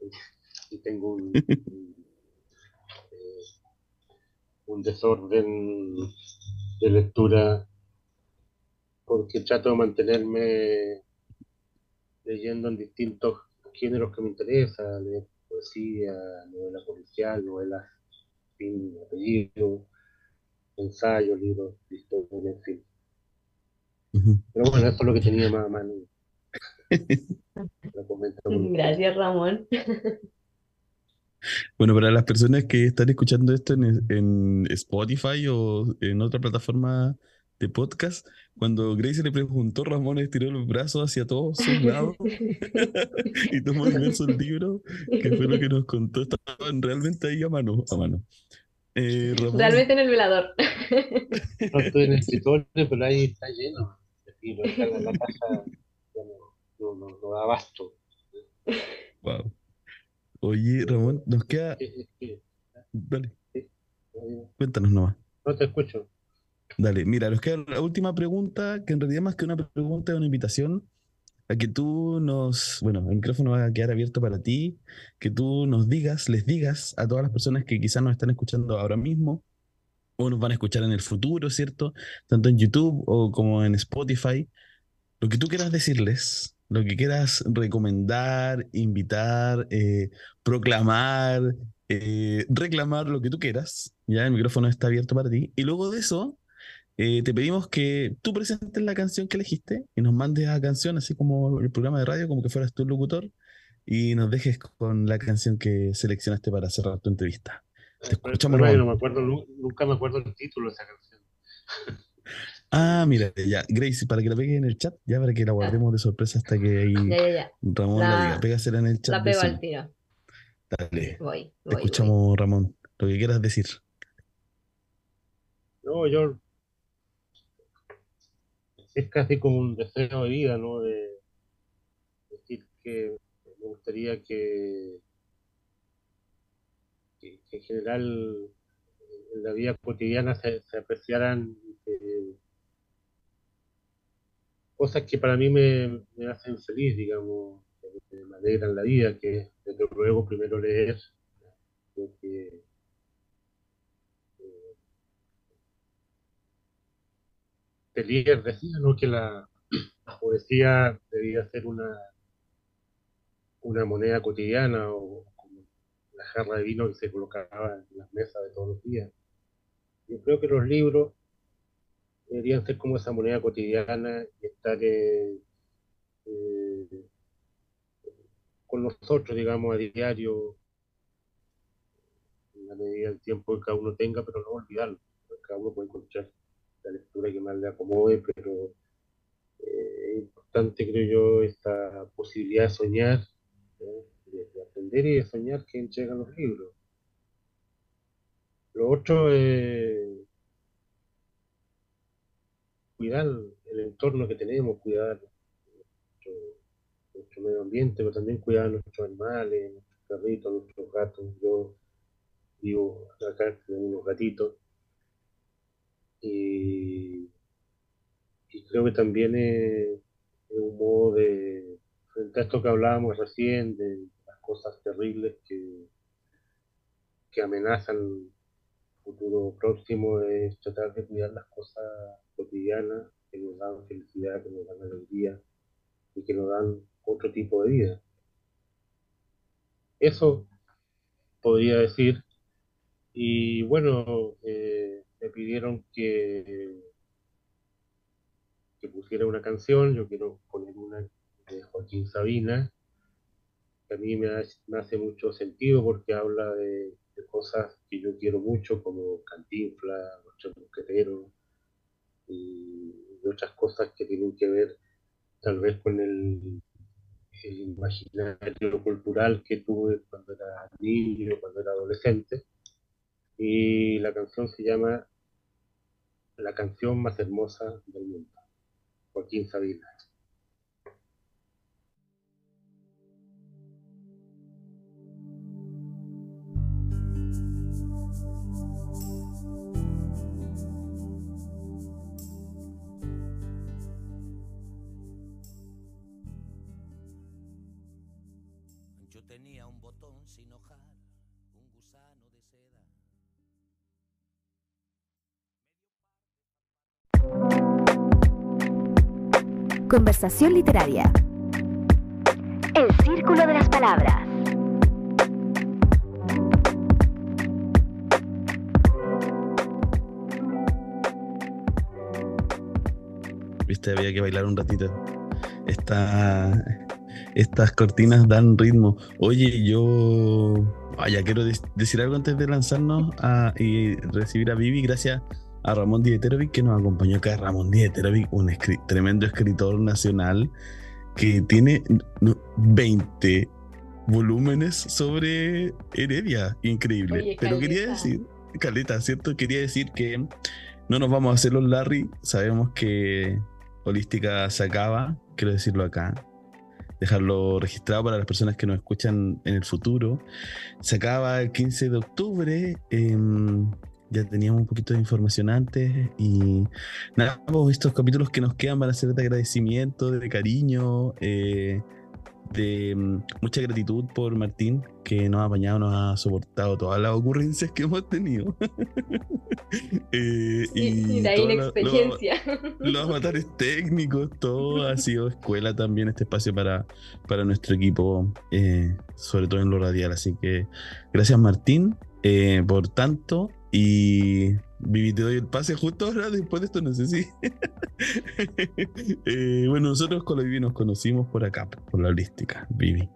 Y tengo un, un, desorden de lectura porque trato de mantenerme leyendo en distintos géneros que me interesan, poesía, novela policial, novelas sin apellido, ensayo, libros de historia, en fin. Pero bueno, eso es lo que tenía más a mano. Gracias, Ramón. Bueno, para las personas que están escuchando esto en, en Spotify o en otra plataforma de podcast, cuando Grace le preguntó, Ramón estiró los brazos hacia todos sus lados y tomó diversos libro que fue lo que nos contó. Estaban realmente ahí a mano. A mano. Eh, realmente en el velador. No estoy en el escritorio, pero ahí está lleno. Y lo en la casa no, no, no, da abasto. Wow. Oye, Ramón, nos queda. Dale. Cuéntanos nomás. No te escucho. Dale, mira, nos queda la última pregunta, que en realidad más que una pregunta es una invitación a que tú nos, bueno, el micrófono va a quedar abierto para ti, que tú nos digas, les digas a todas las personas que quizás nos están escuchando ahora mismo o nos van a escuchar en el futuro, ¿cierto? Tanto en YouTube o como en Spotify, lo que tú quieras decirles, lo que quieras recomendar, invitar, eh, proclamar, eh, reclamar, lo que tú quieras, ya el micrófono está abierto para ti. Y luego de eso, eh, te pedimos que tú presentes la canción que elegiste y nos mandes a la canción, así como el programa de radio, como que fueras el locutor, y nos dejes con la canción que seleccionaste para cerrar tu entrevista. Te escuchamos. no me acuerdo, nunca me acuerdo el título de esa canción. Ah, mira, ya, Gracie, para que la pegue en el chat, ya para que la guardemos de sorpresa hasta que ahí Ramón la, diga. Pégasela en el chat. La pego al tiro. Dale. Voy, Te escuchamos, Ramón. Lo que quieras decir. No, yo es casi como un deseo de vida, ¿no? De decir que me gustaría que, en general en la vida cotidiana se, apreciaran eh, cosas que para mí me, hacen feliz, digamos, que me alegran la vida, que desde luego primero leer, Telier decía ¿no? que la, poesía debía ser una, una moneda cotidiana o como la jarra de vino que se colocaba en las mesas de todos los días. Yo creo que los libros deberían ser como esa moneda cotidiana y estar eh, eh, con nosotros, digamos, a diario, en la medida del tiempo que cada uno tenga, pero no olvidarlo. Cada uno puede encontrar la lectura que más le acomode, pero eh, es importante, creo yo, esta posibilidad de soñar, ¿eh? de, aprender y de soñar que entregan los libros. Lo otro es cuidar el entorno que tenemos, cuidar nuestro, medio ambiente, pero también cuidar nuestros animales, nuestros perritos, nuestros gatos. Yo vivo acá, tengo unos gatitos. Y, creo que también es, un modo de, frente a esto que hablábamos recién, de las cosas terribles que, que amenazan futuro próximo, es tratar de cuidar las cosas cotidianas que nos dan felicidad, que nos dan alegría y que nos dan otro tipo de vida. Eso podría decir. Y bueno, eh, me pidieron que, que pusiera una canción. Yo quiero poner una de Joaquín Sabina, que a mí me, hace mucho sentido porque habla de, cosas que yo quiero mucho, como Cantinfla, Los Mosqueteros, y, otras cosas que tienen que ver tal vez con el, imaginario cultural que tuve cuando era niño, cuando era adolescente. Y la canción se llama La canción más hermosa del mundo, Joaquín Sabina. Conversación literaria. El círculo de las palabras. Viste, había que bailar un ratito. estas cortinas dan ritmo. Oye, yo vaya, quiero decir algo antes de lanzarnos a, y recibir a Vivi. Gracias a Ramón Dieterovic, que nos acompañó acá. Ramón Dieterovic, un tremendo escritor nacional que tiene 20 volúmenes sobre Heredia. Increíble. Pero quería decir, Caleta, ¿cierto? Quería decir que no nos vamos a hacer los Larry. Sabemos que Holística se acaba, quiero decirlo acá. Dejarlo registrado para las personas que nos escuchan en el futuro. Se acaba el 15 de octubre. en ya teníamos un poquito de información antes y nada, pues, estos capítulos que nos quedan van a ser de agradecimiento, de cariño, eh, de mm, mucha gratitud por Martín, que nos ha apañado, nos ha soportado todas las ocurrencias que hemos tenido. eh, y, de ahí la experiencia. Los, avatares técnicos, todo ha sido escuela también, este espacio para, para nuestro equipo, eh, sobre todo en lo radial. Así que gracias Martín por tanto y Vivi, te doy el pase justo ahora, después de esto, no sé si. Eh, bueno, nosotros con la Vivi nos conocimos por acá, por la holística, Vivi.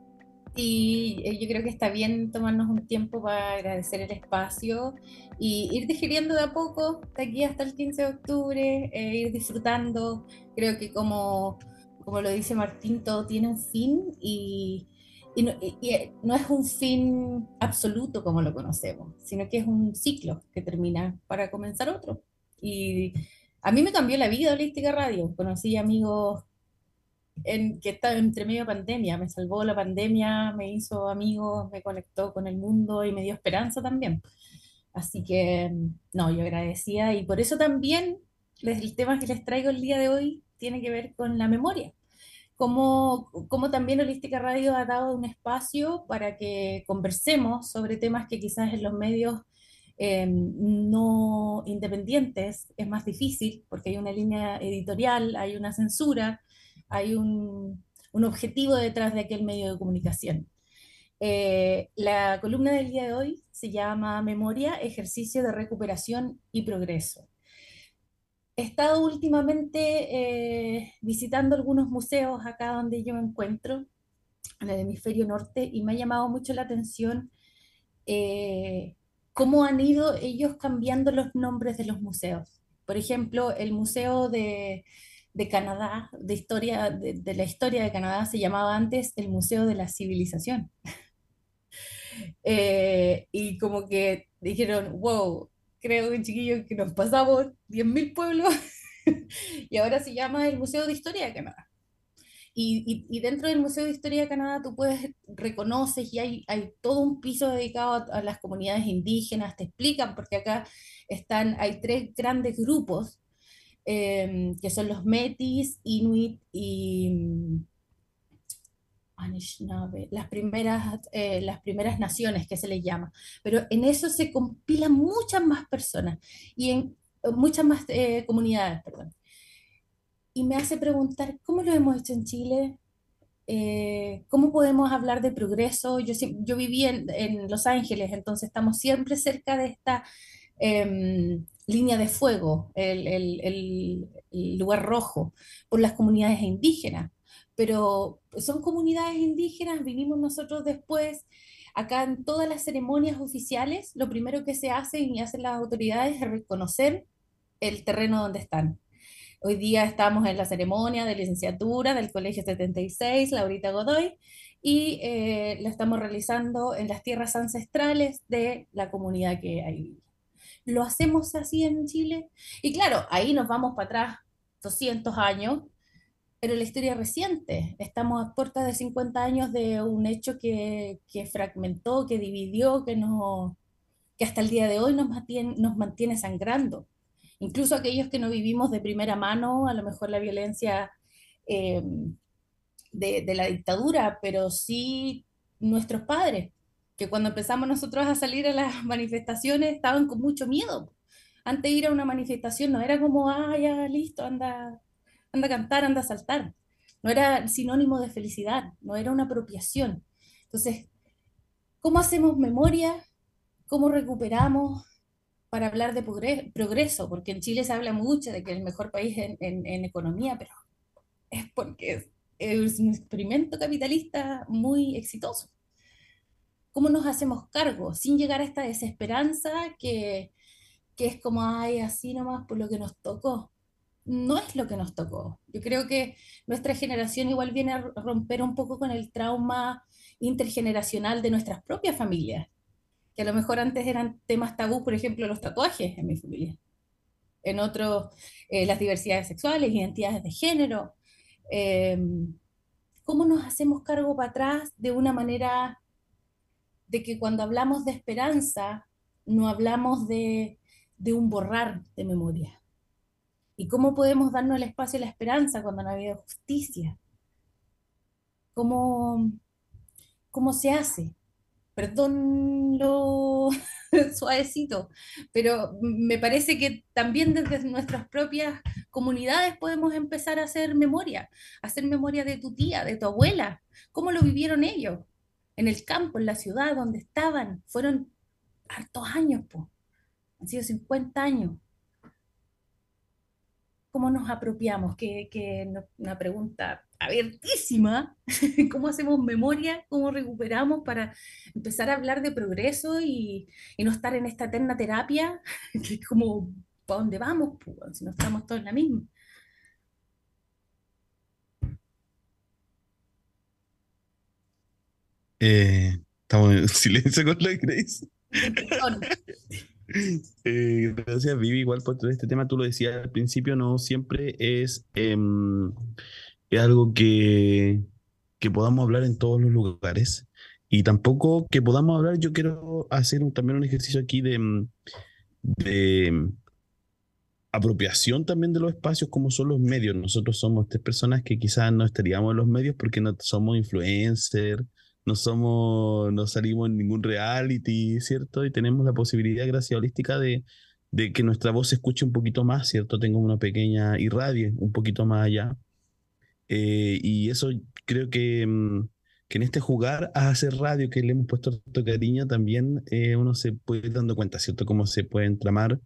Y eh, yo creo que está bien tomarnos un tiempo para agradecer el espacio y ir digiriendo de a poco, de aquí hasta el 15 de octubre, eh, ir disfrutando. Creo que como, como lo dice Martín, todo tiene un fin y y eh, no, es un fin absoluto como lo conocemos, sino que es un ciclo que termina para comenzar otro. Y a mí me cambió la vida Holística Radio. Conocí amigos en, que estaban entre medio de pandemia, me salvó la pandemia, me hizo amigos, me conectó con el mundo y me dio esperanza también. Así que, no, yo agradecía y por eso también el tema que les traigo el día de hoy tiene que ver con la memoria como, como también Holística Radio ha dado un espacio para que conversemos sobre temas que quizás en los medios eh, no independientes es más difícil, porque hay una línea editorial, hay una censura, hay un, objetivo detrás de aquel medio de comunicación. Eh, la columna del día de hoy se llama Memoria, ejercicio de recuperación y progreso. He estado últimamente eh, visitando algunos museos acá donde yo me encuentro. en el hemisferio norte y me ha llamado mucho la atención eh, cómo han ido ellos cambiando los nombres de los museos. Por ejemplo, el Museo de, Canadá, de, historia, de, la historia de Canadá, se llamaba antes el Museo de la Civilización. Eh, y como que dijeron, wow, creo chiquillos que nos pasamos 10.000 pueblos y ahora se llama el Museo de Historia de Canadá. Y, dentro del Museo de Historia de Canadá tú puedes, reconoces y hay, hay todo un piso dedicado a, las comunidades indígenas, te explican, porque acá están, hay tres grandes grupos, em, que son los Metis, Inuit y Anishinaabe, las primeras, eh, las primeras naciones que se les llama. Pero en eso se compilan muchas más personas y en muchas más eh, comunidades, perdón y me hace preguntar, ¿cómo lo hemos hecho en Chile? Eh, ¿Cómo podemos hablar de progreso? Yo, viví en, Los Ángeles, entonces estamos siempre cerca de esta em, línea de fuego, el, el, lugar rojo, por las comunidades indígenas. Pero son comunidades indígenas, vivimos nosotros después. Acá en todas las ceremonias oficiales, lo primero que se hace y hacen las autoridades es reconocer el terreno donde están. Hoy día estamos en la ceremonia de licenciatura del Colegio 76, Laurita Godoy, y eh, la estamos realizando en las tierras ancestrales de la comunidad que hay. Lo hacemos así en Chile. Y claro, ahí nos vamos para atrás 200 años, pero la historia reciente. Estamos a puertas de 50 años de un hecho que, que fragmentó, que dividió, que, no, que hasta el día de hoy nos mantiene, nos mantiene sangrando incluso aquellos que no vivimos de primera mano, a lo mejor la violencia eh, de, la dictadura, pero sí nuestros padres, que cuando empezamos nosotros a salir a las manifestaciones estaban con mucho miedo. Antes de ir a una manifestación no era como, ah, ya, listo, anda, anda a cantar, anda a saltar. No era sinónimo de felicidad, no era una apropiación. Entonces, ¿cómo hacemos memoria? ¿Cómo recuperamos para hablar de progreso, porque en Chile se habla mucho de que es el mejor país en, economía, pero es porque es un experimento capitalista muy exitoso. ¿Cómo nos hacemos cargo sin llegar a esta desesperanza que, que es como, ay, así nomás por lo que nos tocó? No es lo que nos tocó. Yo creo que nuestra generación igual viene a romper un poco con el trauma intergeneracional de nuestras propias familias que a lo mejor antes eran temas tabú, por ejemplo, los tatuajes en mi familia. En otros, eh, las diversidades sexuales, identidades de género. Em, ¿Cómo nos hacemos cargo para atrás de una manera de que cuando hablamos de esperanza, no hablamos de un borrar de memoria? ¿Y cómo podemos darnos el espacio a la esperanza cuando no ha habido justicia? ¿Cómo, cómo se hace? perdón lo suavecito, pero me parece que también desde nuestras propias comunidades podemos empezar a hacer memoria, hacer memoria de tu tía, de tu abuela, cómo lo vivieron ellos, en el campo, en la ciudad, donde estaban, fueron hartos años, pues, han sido 50 años. ¿Cómo nos apropiamos? Que, que una pregunta abiertísima, cómo hacemos memoria, cómo recuperamos para empezar a hablar de progreso y, no estar en esta eterna terapia, que es como, ¿para dónde vamos? si no estamos todos en la misma. Eh, estamos en silencio con la Grace. Eh, gracias, Vivi, igual por todo este tema. Tú lo decías al principio, no siempre es em, es algo que, que podamos hablar en todos los lugares y tampoco que podamos hablar, yo quiero hacer también un ejercicio aquí de, mm, de mm, apropiación también de los espacios como son los medios. Nosotros somos tres personas que quizás no estaríamos en los medios porque no somos influencers, no somos, no salimos en ningún reality, ¿cierto? Y tenemos la posibilidad, gracias holística, de, de que nuestra voz se escuche un poquito más, ¿cierto? Tengo una pequeña irradie un poquito más allá. Eh, y eso creo que, mm, que, en este jugar a hacer radio que le hemos puesto tanto cariño, también eh, uno se puede ir dando cuenta, ¿cierto? Cómo se pueden tramar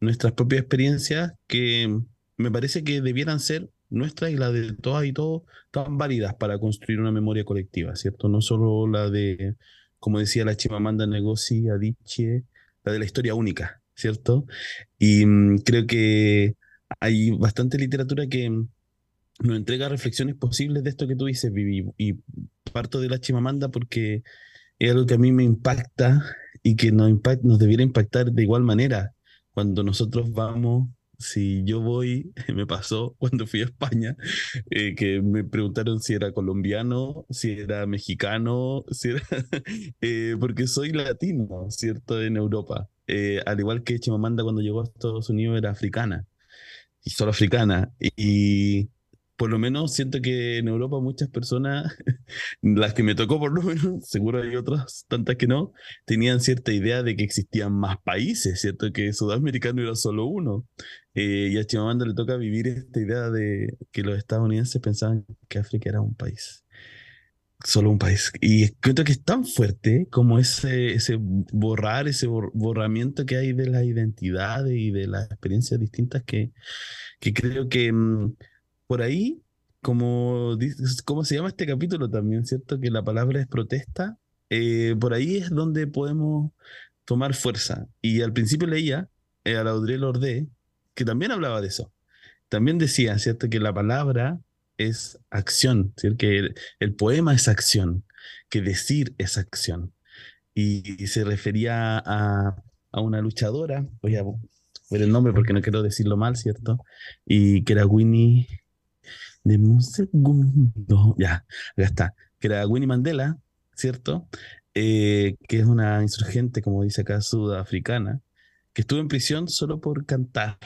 nuestras propias experiencias que, me parece que debieran ser nuestras y la de todas y todos tan válidas para construir una memoria colectiva, ¿cierto? No solo la de, como decía la Chimamanda Negoci Adichie, la de la historia única, ¿cierto? Y mm, creo que hay bastante literatura que mm, nos entrega reflexiones posibles de esto que tú dices, Vivi, y parto de la Chimamanda porque es algo que a mí me impacta y que nos, nos debiera impactar de igual manera cuando nosotros vamos si yo voy, me pasó cuando fui a España, eh, que me preguntaron si era colombiano, si era mexicano, si era, eh, porque soy latino, ¿cierto? En Europa. Eh, al igual que Chimamanda cuando llegó a Estados Unidos era africana, y solo africana. Y, por lo menos siento que en Europa muchas personas, las que me tocó por lo menos, seguro hay otras tantas que no, tenían cierta idea de que existían más países, ¿cierto? Que Sudamericano era solo uno. Eh, y a Chimamanda le toca vivir esta idea de que los estadounidenses pensaban que África era un país. Solo un país. Y creo que es tan fuerte como ese, ese borrar, ese borramiento que hay de las identidades y de las experiencias distintas que, que creo que... Mm, por ahí, como, ¿cómo se llama este capítulo también, cierto? Que la palabra es protesta. Eh, por ahí es donde podemos tomar fuerza. Y al principio leía eh, a la Audrey Lorde, que también hablaba de eso. También decía, ¿cierto? Que la palabra es acción, ¿cierto? Que el, poema es acción, que decir es acción. Y, se refería a, a, una luchadora, voy a ver el nombre porque no quiero decirlo mal, ¿cierto? Y que era Winnie de un segundo. Ya, acá está. Que era Winnie Mandela, ¿cierto? Eh, que es una insurgente, como dice acá, sudafricana, que estuvo en prisión solo por cantar,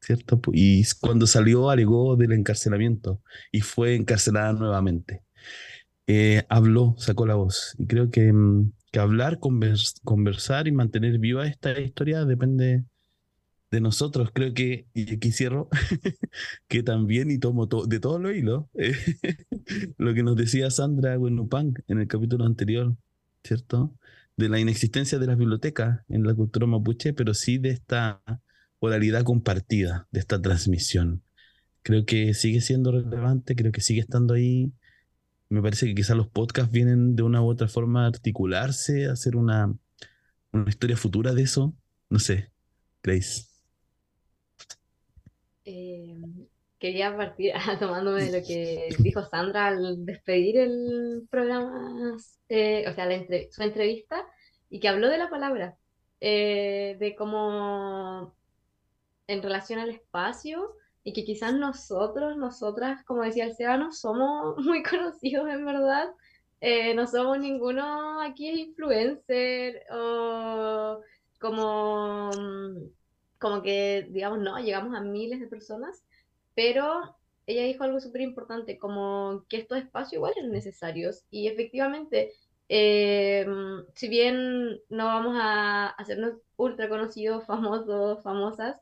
¿cierto? Y cuando salió alegó del encarcelamiento y fue encarcelada nuevamente. Eh, habló, sacó la voz. Y creo que, mm, que hablar, conversar y mantener viva esta historia depende de nosotros, creo que, y aquí cierro, que también, y tomo de todos los hilos, lo que nos decía Sandra Wenupang en el capítulo anterior, ¿cierto? De la inexistencia de las bibliotecas en la cultura mapuche, pero sí de esta oralidad compartida, de esta transmisión. Creo que sigue siendo relevante, creo que sigue estando ahí. Me parece que quizás los podcasts vienen de una u otra forma a articularse, a hacer una, una historia futura de eso. No sé, Grace. Eh, quería partir tomándome de lo que dijo Sandra al despedir el programa, eh, o sea, su entrevista, y que habló de la palabra, eh, de cómo en relación al espacio, y que quizás nosotros, nosotras, como decía el Seba, no somos muy conocidos en verdad, no somos ninguno aquí influencer o como como que, digamos, no, llegamos a miles de personas, pero ella dijo algo súper importante, como que estos espacios igual eran necesarios y efectivamente, eh, si bien no vamos a hacernos ultra conocidos, famosos, famosas,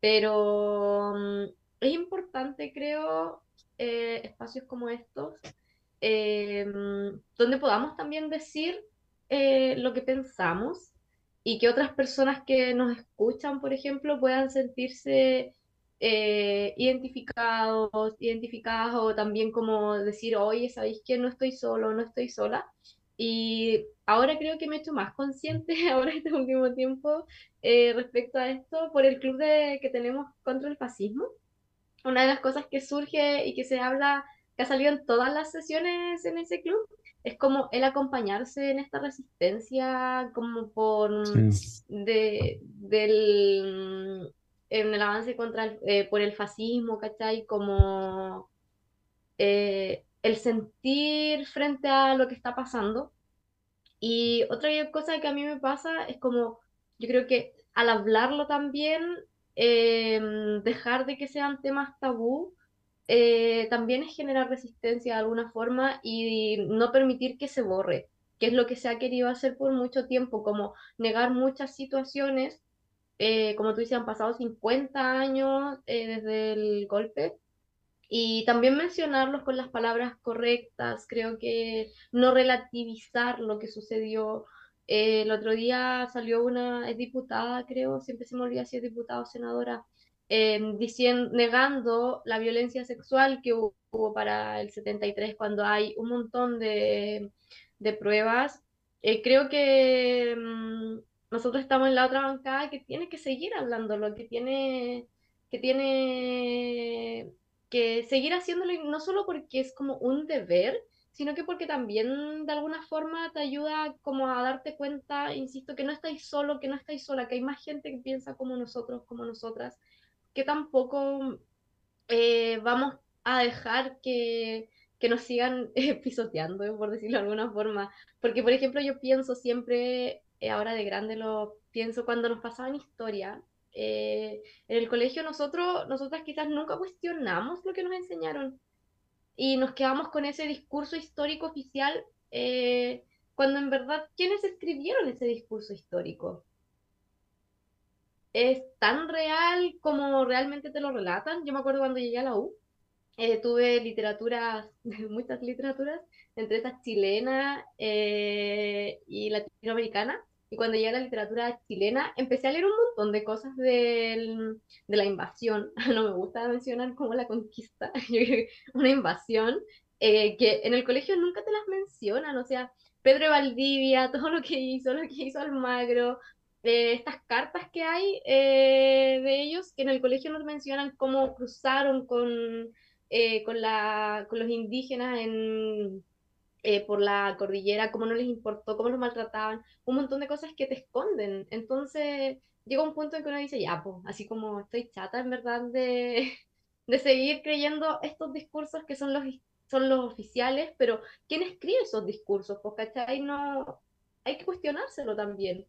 pero mm, es importante, creo, eh, espacios como estos, eh, mm, donde podamos también decir lo que pensamos y que otras personas que nos escuchan, por ejemplo, puedan sentirse eh, identificados, identificadas o también como decir, oye, ¿sabéis que no estoy solo, no estoy sola? Y ahora creo que me he hecho más consciente, ahora este último tiempo, eh, respecto a esto, por el club de, que tenemos contra el fascismo. Una de las cosas que surge y que se habla, que ha salido en todas las sesiones en ese club, es como el acompañarse en esta resistencia, como por de, del en el avance contra el, eh, por el fascismo, ¿cachai? Como eh, el sentir frente a lo que está pasando. Y otra cosa que a mí me pasa es como, yo creo que al hablarlo también, em, dejar de que sean temas tabú, eh, también es generar resistencia de alguna forma y no permitir que se borre, que es lo que se ha querido hacer por mucho tiempo, como negar muchas situaciones, eh, como tú dices, han pasado 50 años eh, desde el golpe, y también mencionarlos con las palabras correctas, creo que no relativizar lo que sucedió. el otro día salió una, es diputada, creo, siempre se me olvida si es diputada o senadora, diciendo, negando la violencia sexual que hubo, para el 73 cuando hay un montón de, de pruebas. Eh, creo que mm, nosotros estamos en la otra bancada que tiene que seguir hablándolo, que tiene que tiene que seguir haciéndolo no solo porque es como un deber, sino que porque también de alguna forma te ayuda como a darte cuenta, insisto, que no estáis solo, que no estáis sola, que hay más gente que piensa como nosotros, como nosotras, que tampoco eh, vamos a dejar que, que nos sigan pisoteando, por decirlo de alguna forma. Porque, por ejemplo, yo pienso siempre, eh, ahora de grande lo pienso, cuando nos pasaban historia, eh, en el colegio nosotros, nosotras quizás nunca cuestionamos lo que nos enseñaron y nos quedamos con ese discurso histórico oficial cuando en verdad, ¿quiénes escribieron ese discurso histórico? es tan real como realmente te lo relatan. Yo me acuerdo cuando llegué a la U, eh, tuve literaturas, muchas literaturas, entre esas chilena eh, y latinoamericana. Y cuando llegué a la literatura chilena, empecé a leer un montón de cosas del, de la invasión. No me gusta mencionar como la conquista, una invasión eh, que en el colegio nunca te las mencionan. O sea, Pedro Valdivia, todo lo que hizo, lo que hizo Almagro, de estas cartas que hay eh, de ellos, que en el colegio nos mencionan cómo cruzaron con, eh, con, la, con los indígenas en, eh, por la cordillera, cómo no les importó, cómo los maltrataban, un montón de cosas que te esconden. Entonces llega un punto en que uno dice, ya, pues, así como estoy chata en verdad de, de seguir creyendo estos discursos que son los, son los oficiales, pero ¿quién escribe esos discursos? Pues, ¿cachai? No, hay que cuestionárselo también.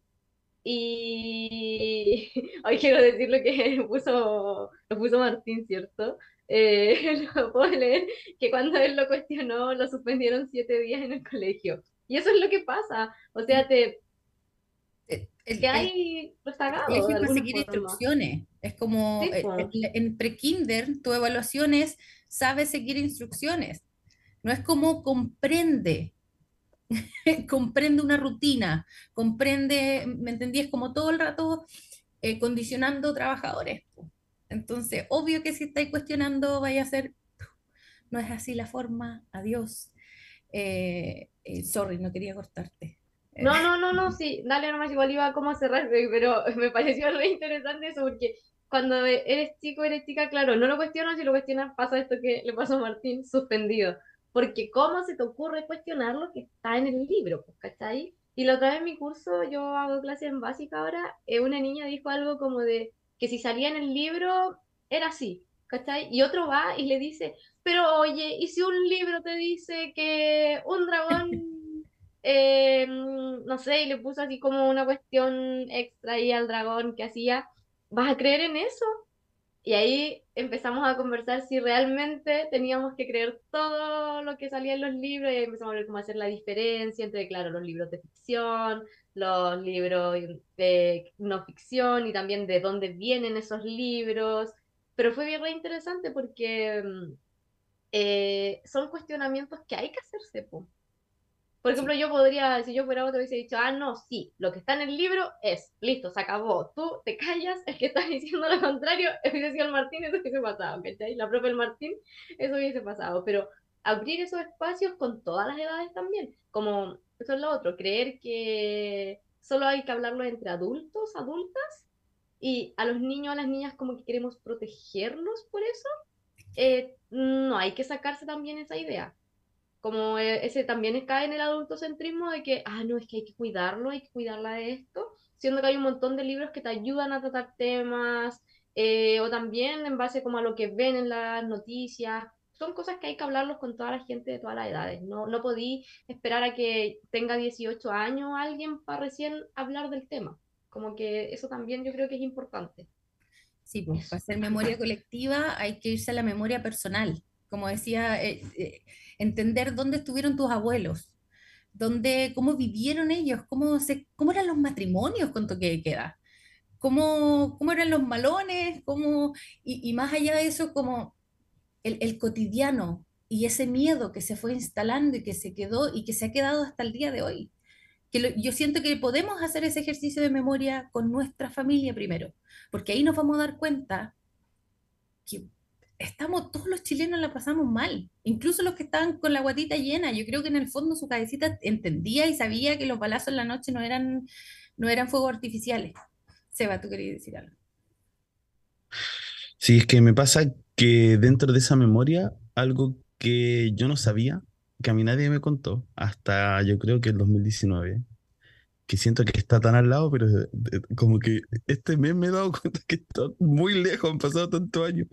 Y hoy quiero decir lo que puso, lo puso Martín, ¿cierto? Eh, lo puedo leer, que cuando él lo cuestionó, lo suspendieron siete días en el colegio. Y eso es lo que pasa. O sea, te... El, que hay rezagado. Es seguir instrucciones. Es como eh, en pre-kinder, tu evaluación es, sabe seguir instrucciones. No es como comprende, comprende una rutina, comprende, ¿me entendí? Es como todo el rato eh, condicionando trabajadores. Entonces, obvio que si estáis cuestionando, vaya a ser, no es así la forma, adiós. Eh, eh, sorry, no quería cortarte. No, no, no, no, sí, dale nomás, igual iba como a cerrar, pero me pareció re interesante eso porque cuando eres chico, eres chica, claro, no lo cuestionas, si lo cuestionas pasa esto que le pasó a Martín, suspendido porque ¿cómo se te ocurre cuestionar lo que está en el libro? Pues, ¿Cachai? Y la otra vez en mi curso, yo hago clase en básica ahora, eh, una niña dijo algo como de que si salía en el libro era así, ¿cachai? Y otro va y le dice, pero oye, ¿y si un libro te dice que un dragón, eh, no sé, y le puso así como una cuestión extra ahí al dragón que hacía, ¿vas a creer en eso? Y ahí empezamos a conversar si realmente teníamos que creer todo lo que salía en los libros y empezamos a ver cómo hacer la diferencia entre, claro, los libros de ficción, los libros de no ficción y también de dónde vienen esos libros. Pero fue bien re interesante porque mm, eh, son cuestionamientos que hay que hacerse. Por ejemplo, yo podría, si yo fuera otro, hubiese dicho, ah, no, sí, lo que está en el libro es, listo, se acabó. Tú te callas, el que está diciendo lo contrario, hubiese sido el Martín, eso hubiese pasado, ¿cachai? La propia el Martín, eso hubiese pasado. Pero abrir esos espacios con todas las edades también, como eso es lo otro, creer que solo hay que hablarlo entre adultos, adultas, y a los niños, a las niñas como que queremos protegerlos por eso, eh, no, hay que sacarse también esa idea como e, ese también cae en el adultocentrismo de que, ah, no, es que hay que cuidarlo, hay que cuidarla de esto, siendo que hay un montón de libros que te ayudan a tratar temas, eh, o también en base como a lo que ven en las noticias, son cosas que hay que hablarlos con toda la gente de todas las edades, no, no podí esperar a que tenga 18 años alguien para recién hablar del tema, como que eso también yo creo que es importante. Sí, pues para hacer memoria colectiva hay que irse a la memoria personal, como decía... Eh, eh, entender dónde estuvieron tus abuelos, dónde, cómo vivieron ellos, cómo, se, cómo eran los matrimonios con toque de queda, cómo, cómo eran los malones, cómo, y, más allá de eso, como el, el, cotidiano y ese miedo que se fue instalando y que se quedó y que se ha quedado hasta el día de hoy. Que yo siento que podemos hacer ese ejercicio de memoria con nuestra familia primero, porque ahí nos vamos a dar cuenta estamos, todos los chilenos la pasamos mal, incluso los que estaban con la guatita llena. Yo creo que en el fondo su cabecita entendía y sabía que los balazos en la noche no eran, no eran fuegos artificiales. Seba, tú querías decir algo. Sí, es que me pasa que dentro de esa memoria, algo que yo no sabía, que a mí nadie me contó, hasta yo creo que el 2019, que siento que está tan al lado, pero como que este mes me he dado cuenta que está muy lejos, han pasado tantos años.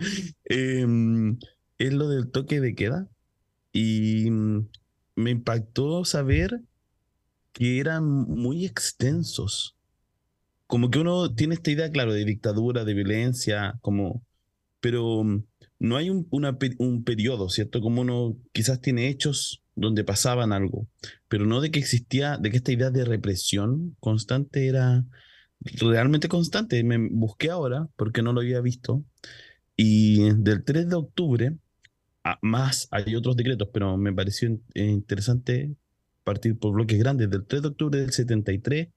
Em, es lo del toque de queda. Y mm, me impactó saber que eran muy extensos. Como que uno tiene esta idea, claro, de dictadura, de violencia, como, pero mm, no hay un, un periodo, ¿cierto? Como uno quizás tiene hechos donde pasaban algo, pero no de que existía, de que esta idea de represión constante era realmente constante. Me busqué ahora porque no lo había visto y del 3 de octubre, más hay otros decretos, pero me pareció interesante partir por bloques grandes. Del 3 de octubre del 73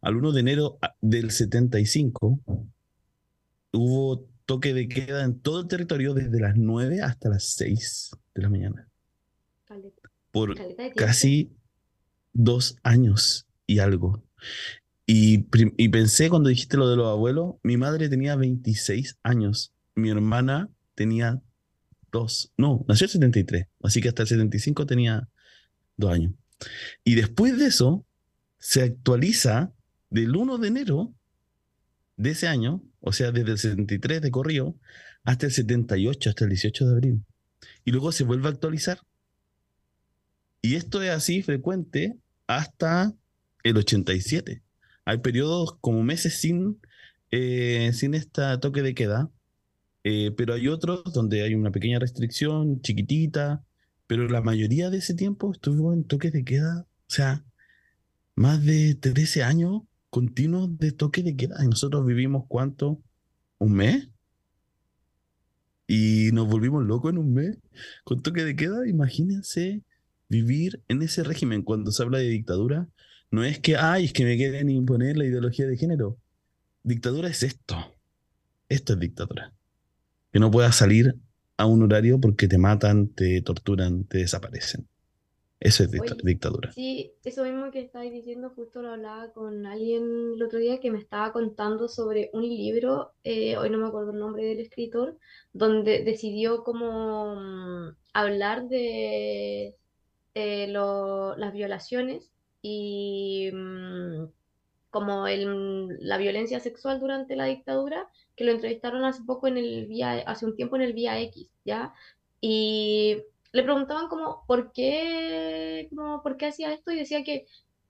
al 1 de enero del 75 hubo toque de queda en todo el territorio desde las 9 hasta las 6 de la mañana por casi dos años y algo. Y, y, pensé cuando dijiste lo de los abuelos, mi madre tenía 26 años, mi hermana tenía dos, no, nació el 73, así que hasta el 75 tenía dos años. Y después de eso, se actualiza del 1 de enero de ese año, o sea, desde el 73 de corrido, hasta el 78, hasta el 18 de abril. Y luego se vuelve a actualizar y esto es así frecuente hasta el 87. Hay periodos como meses sin, eh, sin este toque de queda, eh, pero hay otros donde hay una pequeña restricción, chiquitita, pero la mayoría de ese tiempo estuvo en toque de queda, o sea, más de 13 años continuos de toque de queda. Y nosotros vivimos cuánto? ¿Un mes? Y nos volvimos locos en un mes con toque de queda. Imagínense vivir en ese régimen cuando se habla de dictadura no es que, ay, es que me quieren imponer la ideología de género. Dictadura es esto. Esto es dictadura. Que no puedas salir a un horario porque te matan, te torturan, te desaparecen. Eso es dictadura. Sí, eso mismo que estáis diciendo, justo lo hablaba con alguien el otro día que me estaba contando sobre un libro, eh, hoy no me acuerdo el nombre del escritor, donde decidió como mm, hablar de eh, las violaciones y mm, como el, la violencia sexual durante la dictadura, que lo entrevistaron hace poco en el vía, hace un tiempo en el Vía X, ¿ya? Y le preguntaban como, ¿por qué, como, ¿por qué hacía esto? Y decía que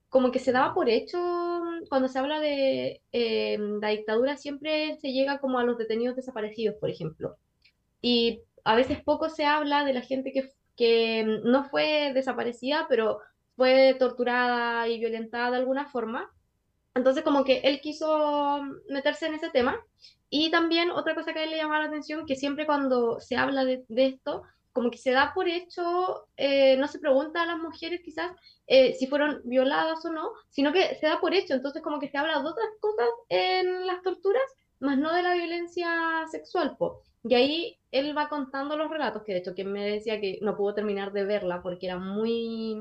como que se daba por hecho, cuando se habla de eh, la dictadura, siempre se llega como a los detenidos desaparecidos, por ejemplo. Y a veces poco se habla de la gente que que no fue desaparecida, pero fue torturada y violentada de alguna forma. Entonces, como que él quiso meterse en ese tema. Y también otra cosa que a él le llama la atención, que siempre cuando se habla de, esto, como que se da por hecho, eh, no se pregunta a las mujeres quizás eh, si fueron violadas o no, sino que se da por hecho. Entonces, como que se habla de otras cosas en las torturas, más no de la violencia sexual. Po. Y ahí él va contando los relatos, que de hecho quien me decía que no pudo terminar de verla porque era muy,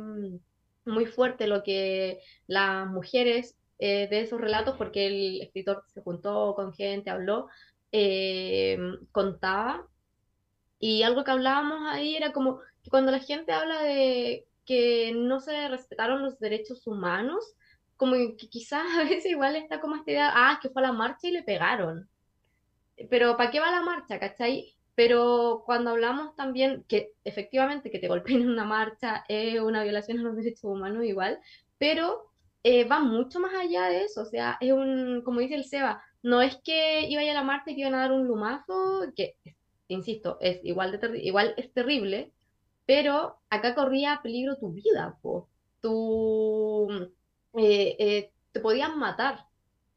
muy fuerte lo que las mujeres eh, de esos relatos, porque el escritor se juntó con gente, habló, eh, contaba. Y algo que hablábamos ahí era como que cuando la gente habla de que no se respetaron los derechos humanos, como que quizás a veces igual está como esta idea, ah, que fue a la marcha y le pegaron pero ¿para qué va la marcha, cachai? Pero cuando hablamos también que efectivamente que te golpeen en una marcha es una violación a los derechos humanos igual, pero eh, va mucho más allá de eso, o sea, es un, como dice el Seba, no es que iba a ir a la marcha y que iban a dar un lumazo, que, insisto, es igual, de igual es terrible, pero acá corría peligro tu vida, po. Tu, eh, eh, te podían matar,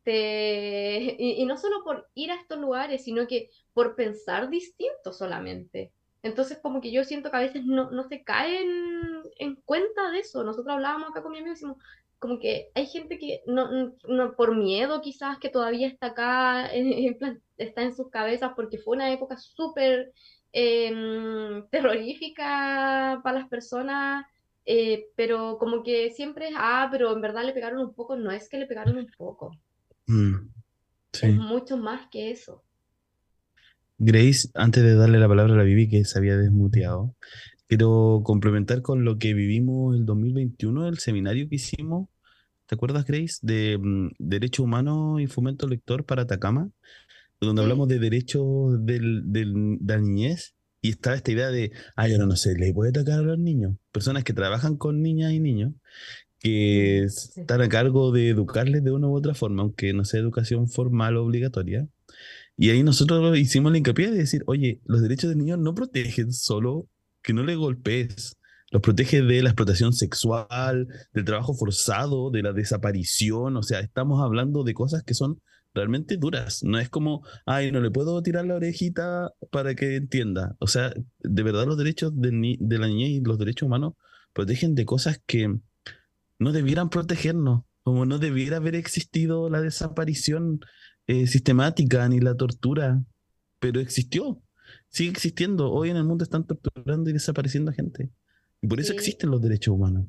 este, y, no solo por ir a estos lugares, sino que por pensar distinto solamente. Entonces, como que yo siento que a veces no, no se caen en cuenta de eso. Nosotros hablábamos acá con mi amigo y decimos, como que hay gente que no, no por miedo quizás que todavía está acá, está en sus cabezas porque fue una época súper em, terrorífica para las personas, eh, pero como que siempre es, ah, pero en verdad le pegaron un poco, no es que le pegaron un poco, mm, es mucho más que eso. Grace, antes de darle la palabra a la Vivi que se había desmuteado, quiero complementar con lo que vivimos el 2021, el seminario que hicimos. ¿Te acuerdas, Grace? De mm, Derecho Humano y Fomento Lector para Atacama, donde hablamos de derechos del, de la niñez y estaba esta idea de, ay, ahora no sé, ¿le puede atacar a los niños? Personas que trabajan con niñas y niños, que están a cargo de educarles de una u otra forma, aunque no sea educación formal o obligatoria y ahí nosotros hicimos la hincapié de decir, oye, los derechos del niño no protegen solo que no le golpees, los protege de la explotación sexual, del trabajo forzado, de la desaparición, o sea, estamos hablando de cosas que son realmente duras, no es como, ay, no le puedo tirar la orejita para que entienda, o sea, de verdad los derechos de, de la niñez y los derechos humanos protegen de cosas que no debieran protegernos, como no debiera haber existido la desaparición eh, sistemática ni la tortura, pero existió, sigue existiendo. Hoy en el mundo están torturando y desapareciendo gente. Y por eso existen los derechos humanos.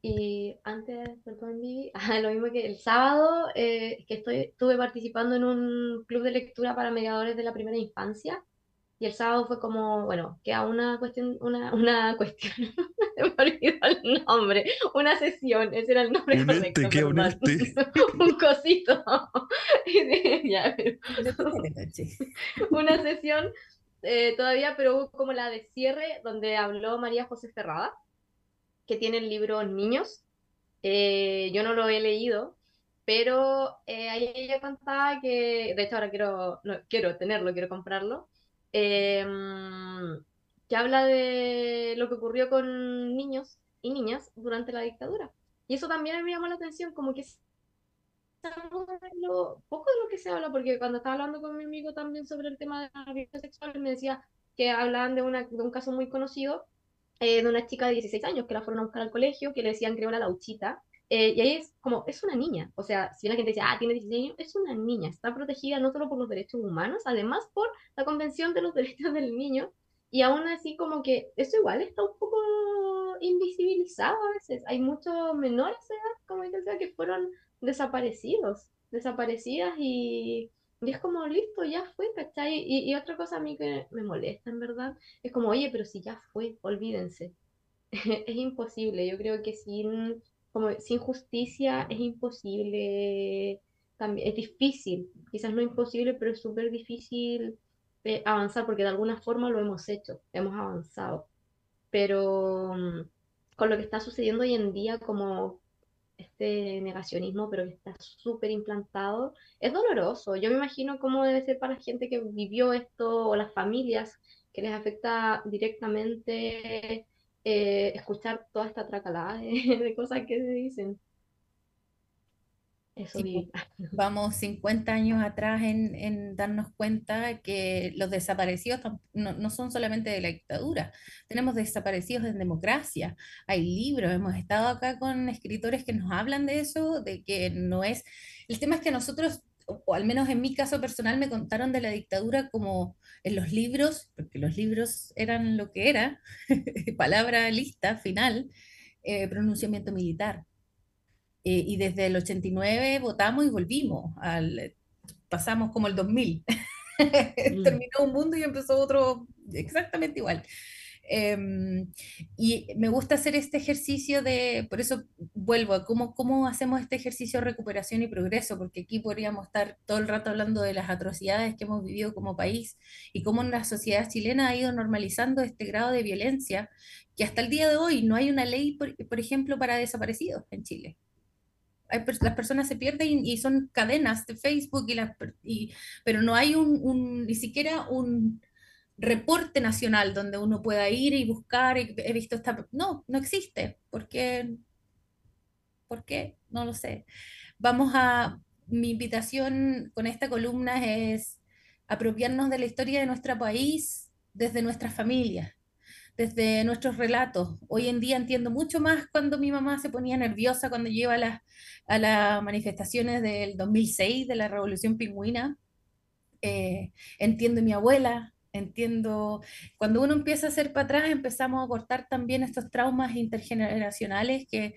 Y antes, perdón, lo mismo que el sábado, eh, que estoy, estuve participando en un club de lectura para mediadores de la primera infancia. Y el sábado fue como, bueno, queda una cuestión, una, una cuestión, me olvidó el nombre, una sesión, ese era el nombre un correcto. Este, un cosito. una sesión eh, todavía, pero hubo como la de cierre, donde habló María José Ferrada, que tiene el libro Niños. Eh, yo no lo he leído, pero eh, ahí ella contaba que, de hecho ahora quiero, no, quiero tenerlo, quiero comprarlo Em, que habla de lo que ocurrió con niños y niñas durante la dictadura. Y eso también me llamó la atención, como que lo, poco de lo que se habla, porque cuando estaba hablando con mi amigo también sobre el tema de la violencia sexual, me decía que hablaban de, una, de un caso muy conocido eh, de una chica de 16 años que la fueron a buscar al colegio, que le decían creo una lauchita, eh, y ahí es como, es una niña. O sea, si la gente dice, ah, tiene 16 años, es una niña. Está protegida no solo por los derechos humanos, además por la Convención de los Derechos del Niño. Y aún así, como que eso igual está un poco invisibilizado a veces. Hay muchos menores de edad, como decía, que fueron desaparecidos, desaparecidas y, y, es como, listo, ya fue, ¿cachai? Y, y otra cosa a mí que me molesta, en verdad, es como, oye, pero si ya fue, olvídense. es imposible. Yo creo que sin como sin justicia es imposible, también, es difícil, quizás no imposible, pero es súper difícil eh, avanzar porque de alguna forma lo hemos hecho, hemos avanzado. Pero mm, con lo que está sucediendo hoy en día, como este negacionismo, pero que está súper implantado, es doloroso. Yo me imagino cómo debe ser para la gente que vivió esto o las familias que les afecta directamente eh, escuchar toda esta tracalada de, cosas que se dicen. Eso Vamos 50 años atrás en, darnos cuenta que los desaparecidos no, son solamente de la dictadura, tenemos desaparecidos en democracia, hay libros, hemos estado acá con escritores que nos hablan de eso, de que no es... El tema es que nosotros o al menos en mi caso personal, me contaron de la dictadura como en los libros, porque los libros eran lo que era, palabra lista, final, eh, pronunciamiento militar. Eh, y desde el 89 votamos y volvimos, al, pasamos como el 2000. Mm. Terminó un mundo y empezó otro exactamente igual. Em, y me gusta hacer este ejercicio de, por eso vuelvo a cómo, cómo hacemos este ejercicio de recuperación y progreso, porque aquí podríamos estar todo el rato hablando de las atrocidades que hemos vivido como país y cómo la sociedad chilena ha ido normalizando este grado de violencia, que hasta el día de hoy no hay una ley, por, por ejemplo, para desaparecidos en Chile. Las personas se pierden y, son cadenas de Facebook, y pero no hay un, un, ni siquiera un, reporte nacional donde uno pueda ir y buscar, y he visto esta... No, no existe. ¿Por qué? ¿Por qué? No lo sé. Vamos a... Mi invitación con esta columna es apropiarnos de la historia de nuestro país desde nuestras familias, desde nuestros relatos. Hoy en día entiendo mucho más cuando mi mamá se ponía nerviosa cuando lleva a las, manifestaciones del 2006 de la Revolución Pingüina. Eh, entiendo mi abuela, entiendo, cuando uno empieza a hacer para atrás, empezamos a cortar también estos traumas intergeneracionales que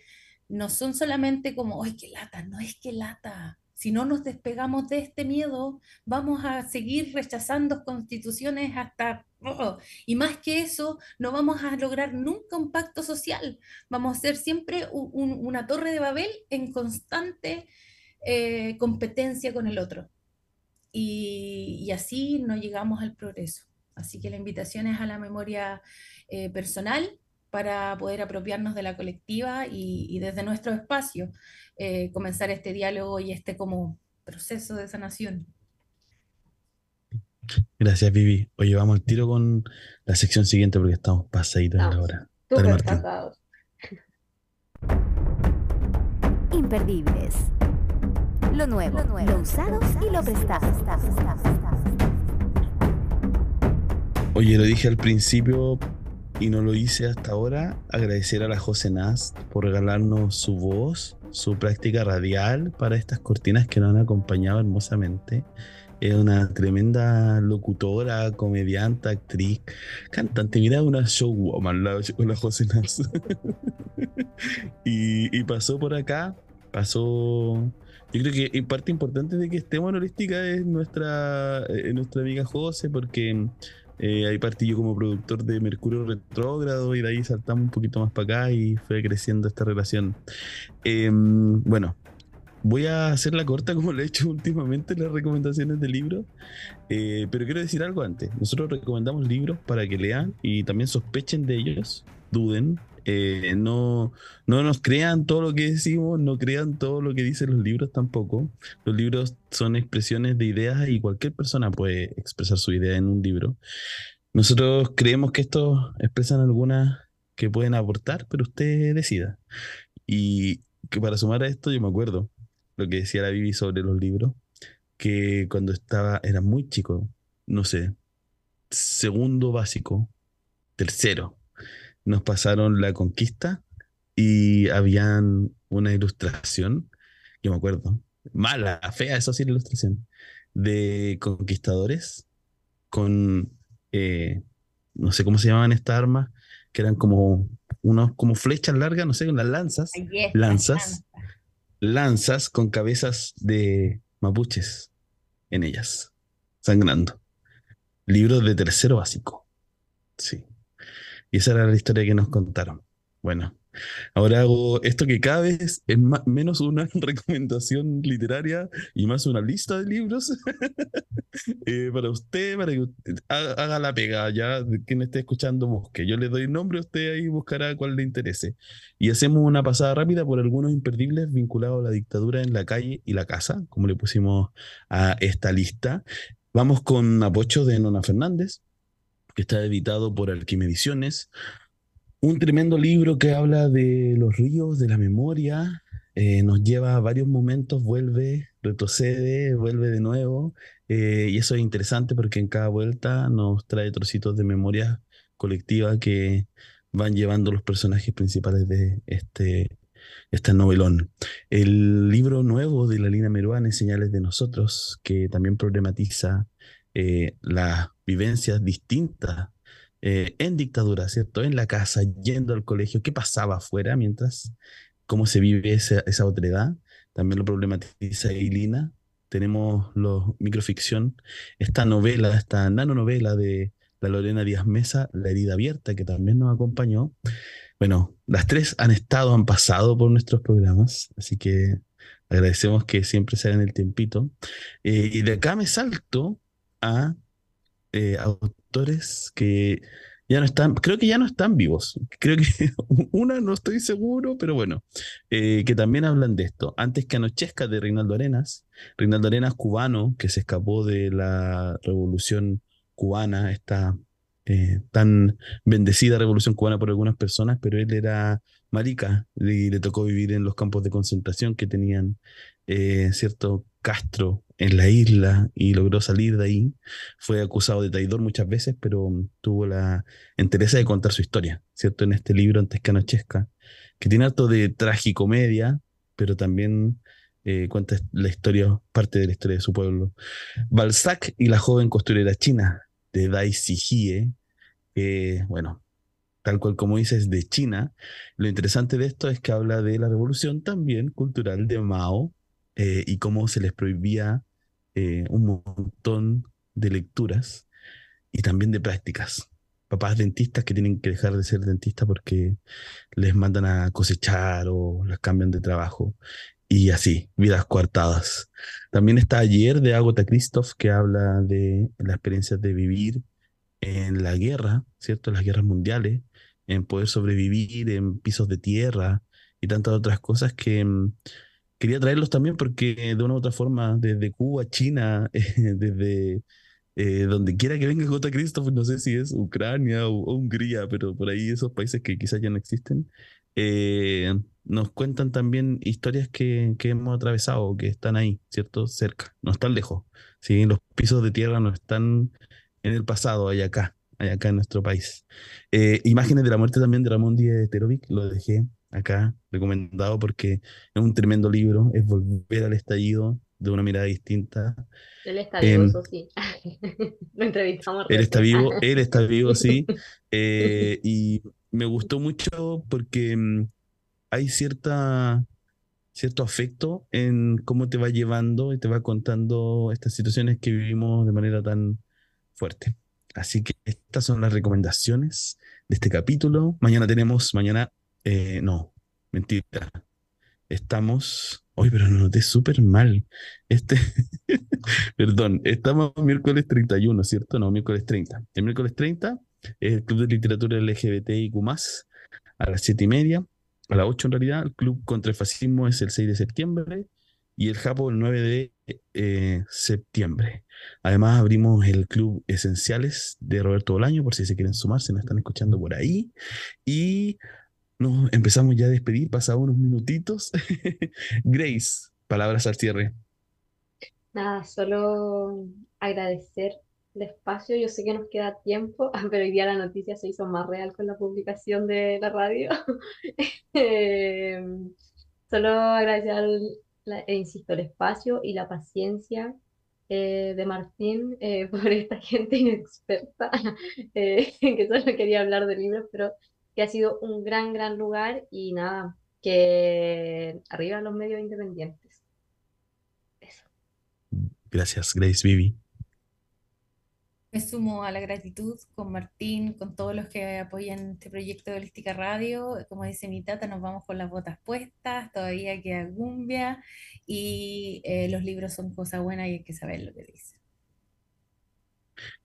no son solamente como, ¡ay, qué lata! No es que lata. Si no nos despegamos de este miedo, vamos a seguir rechazando constituciones hasta... Oh, y más que eso, no vamos a lograr nunca un pacto social. Vamos a ser siempre una torre de Babel en constante eh, competencia con el otro. Y, y así no llegamos al progreso. Así que la invitación es a la memoria eh, personal para poder apropiarnos de la colectiva y, desde nuestro espacio eh, comenzar este diálogo y este como proceso de sanación. Gracias, Vivi. Oye, vamos al tiro con la sección siguiente porque estamos pasaditos de la hora. Dale, Martín. Imperdibles. Lo nuevo, lo, nuevo, lo usado y lo prestado. Oye, lo dije al principio y no lo hice hasta ahora. Agradecer a la José Nast por regalarnos su voz, su práctica radial para estas cortinas que nos han acompañado hermosamente. Es una tremenda locutora, comediante, actriz, cantante. Mira, una showwoman, la, la José Nast. y, y pasó por acá, pasó yo creo que parte importante de que estemos en holística es nuestra, eh, nuestra amiga José, porque eh, ahí partí yo como productor de Mercurio Retrógrado y de ahí saltamos un poquito más para acá y fue creciendo esta relación. Em, bueno, voy a hacer la corta como lo he hecho últimamente en las recomendaciones de libros, eh, pero quiero decir algo antes. Nosotros recomendamos libros para que lean y también sospechen de ellos, duden, eh, no, no nos crean todo lo que decimos, no crean todo lo que dicen los libros tampoco. Los libros son expresiones de ideas y cualquier persona puede expresar su idea en un libro. Nosotros creemos que estos expresan algunas que pueden aportar, pero usted decida. Y que para sumar a esto, yo me acuerdo lo que decía la Bibi sobre los libros, que cuando estaba, era muy chico, no sé, segundo básico, tercero, nos pasaron la conquista y habían una ilustración, yo me acuerdo, mala, fea, eso sí, la ilustración, de conquistadores con, eh, no sé cómo se llamaban estas armas, que eran como unos, como flechas largas, no sé, con las lanzas, lanzas, lanzas con cabezas de mapuches en ellas, sangrando. Libros de tercero básico. Sí. Y esa era la historia que nos contaron. Bueno, ahora hago esto que cada vez es menos una recomendación literaria y más una lista de libros eh, para usted, para que haga, la pega, ya quien esté escuchando busque. Yo le doy nombre, usted ahí buscará cuál le interese. Y hacemos una pasada rápida por algunos imperdibles vinculados a la dictadura en la calle y la casa, como le pusimos a esta lista. Vamos con Apocho de Nona Fernández, que está editado por Alquimediciones. Un tremendo libro que habla de los ríos, de la memoria, eh, nos lleva a varios momentos, vuelve, retrocede, vuelve de nuevo, eh, y eso es interesante porque en cada vuelta nos trae trocitos de memoria colectiva que van llevando los personajes principales de este, este novelón. El libro nuevo de la Lina Meruane, Señales de Nosotros, que también problematiza eh, las vivencias distintas eh, en dictadura, ¿cierto? En la casa, yendo al colegio, qué pasaba afuera mientras, cómo se vive esa, esa otra edad. También lo problematiza Eilina. Tenemos los microficción, esta novela, esta nanonovela de la Lorena Díaz Mesa, La herida abierta, que también nos acompañó. Bueno, las tres han estado, han pasado por nuestros programas, así que agradecemos que siempre se hagan el tiempito. Eh, y de acá me salto a eh, autores que ya no están, creo que ya no están vivos. Creo que una no estoy seguro, pero bueno, eh, que también hablan de esto. Antes que Anochezca de Reinaldo Arenas, Reinaldo Arenas cubano que se escapó de la revolución cubana, esta eh, tan bendecida revolución cubana por algunas personas, pero él era marica y le tocó vivir en los campos de concentración que tenían, cierto, Castro en la isla y logró salir de ahí. Fue acusado de traidor muchas veces, pero tuvo la interés de contar su historia, ¿cierto? En este libro, Antes que anochezca, que tiene harto de tragicomedia, pero también eh, cuenta la historia, parte de la historia de su pueblo. Balzac y la joven costurera china, de Dai Sijie, que, bueno, tal cual como dices, de China. Lo interesante de esto es que habla de la revolución también cultural de Mao eh, y cómo se les prohibía eh, un montón de lecturas y también de prácticas. Papás dentistas que tienen que dejar de ser dentistas porque les mandan a cosechar o las cambian de trabajo. Y así, vidas coartadas. También está ayer de Agota Christoph que habla de la experiencia de vivir en la guerra, ¿cierto? Las guerras mundiales, en poder sobrevivir en pisos de tierra y tantas otras cosas que mm, quería traerlos también porque de una u otra forma, desde Cuba, China, desde eh, donde quiera que venga J. Christoph, no sé si es Ucrania o, Hungría, pero por ahí esos países que quizás ya no existen, eh, nos cuentan también historias que, que, hemos atravesado, que están ahí, ¿cierto? Cerca, no están lejos. ¿sí? Los pisos de tierra no están en el pasado, hay acá acá en nuestro país. Eh, imágenes de la muerte también de Ramón Díaz de Terovic, lo dejé acá recomendado porque es un tremendo libro, es volver al estallido de una mirada distinta. Él está vivo, em, eso sí. lo entrevistamos. Él está vivo, él está vivo, sí. Eh, y me gustó mucho porque mm, hay cierta, cierto afecto en cómo te va llevando y te va contando estas situaciones que vivimos de manera tan fuerte. Así que estas son las recomendaciones de este capítulo. Mañana tenemos, mañana, eh, no, mentira. Estamos, hoy pero lo noté súper mal. Este, perdón, estamos miércoles 31, ¿cierto? No, miércoles 30. El miércoles 30 es el Club de Literatura LGBTIQ, a las 7 y media, a las 8 en realidad. El Club contra el Fascismo es el 6 de septiembre y el Japo el 9 de eh, septiembre. Además, abrimos el Club Esenciales de Roberto Bolaño, por si se quieren sumar, se nos están escuchando por ahí. Y nos empezamos ya a despedir, pasados unos minutitos. Grace, palabras al cierre. Nada, solo agradecer el espacio. Yo sé que nos queda tiempo, pero hoy día la noticia se hizo más real con la publicación de la radio. Eh, solo agradecer al e insisto, el espacio y la paciencia eh, de Martín eh, por esta gente inexperta eh, que solo quería hablar de libros, pero que ha sido un gran, gran lugar y nada, que arriba los medios independientes. Eso. Gracias, Grace Vivi. Me sumo a la gratitud con Martín, con todos los que apoyan este proyecto de Holística Radio. Como dice mi tata, nos vamos con las botas puestas, todavía queda gumbia y eh, los libros son cosa buena y hay que saber lo que dice.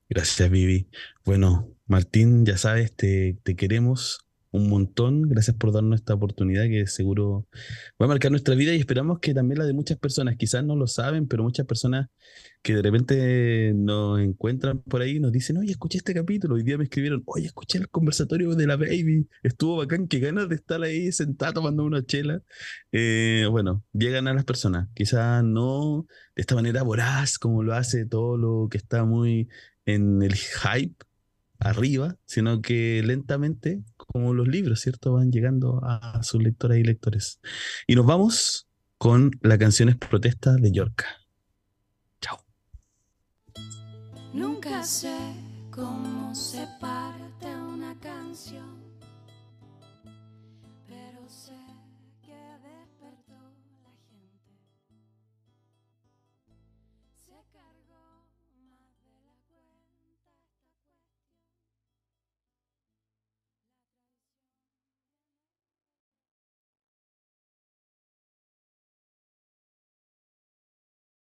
Gracias, Vivi. Bueno, Martín, ya sabes, te, te queremos un montón. Gracias por darnos esta oportunidad que seguro va a marcar nuestra vida y esperamos que también la de muchas personas, quizás no lo saben, pero muchas personas que de repente nos encuentran por ahí nos dicen, oye, escuché este capítulo, hoy día me escribieron, oye, escuché el conversatorio de la baby, estuvo bacán, qué ganas de estar ahí sentado tomando una chela. Eh, bueno, llegan a las personas, quizás no de esta manera voraz como lo hace todo lo que está muy en el hype arriba, sino que lentamente, como los libros, ¿cierto? Van llegando a sus lectoras y lectores. Y nos vamos con la canción Protesta de Yorka. Chao. Nunca sé cómo se parte una canción.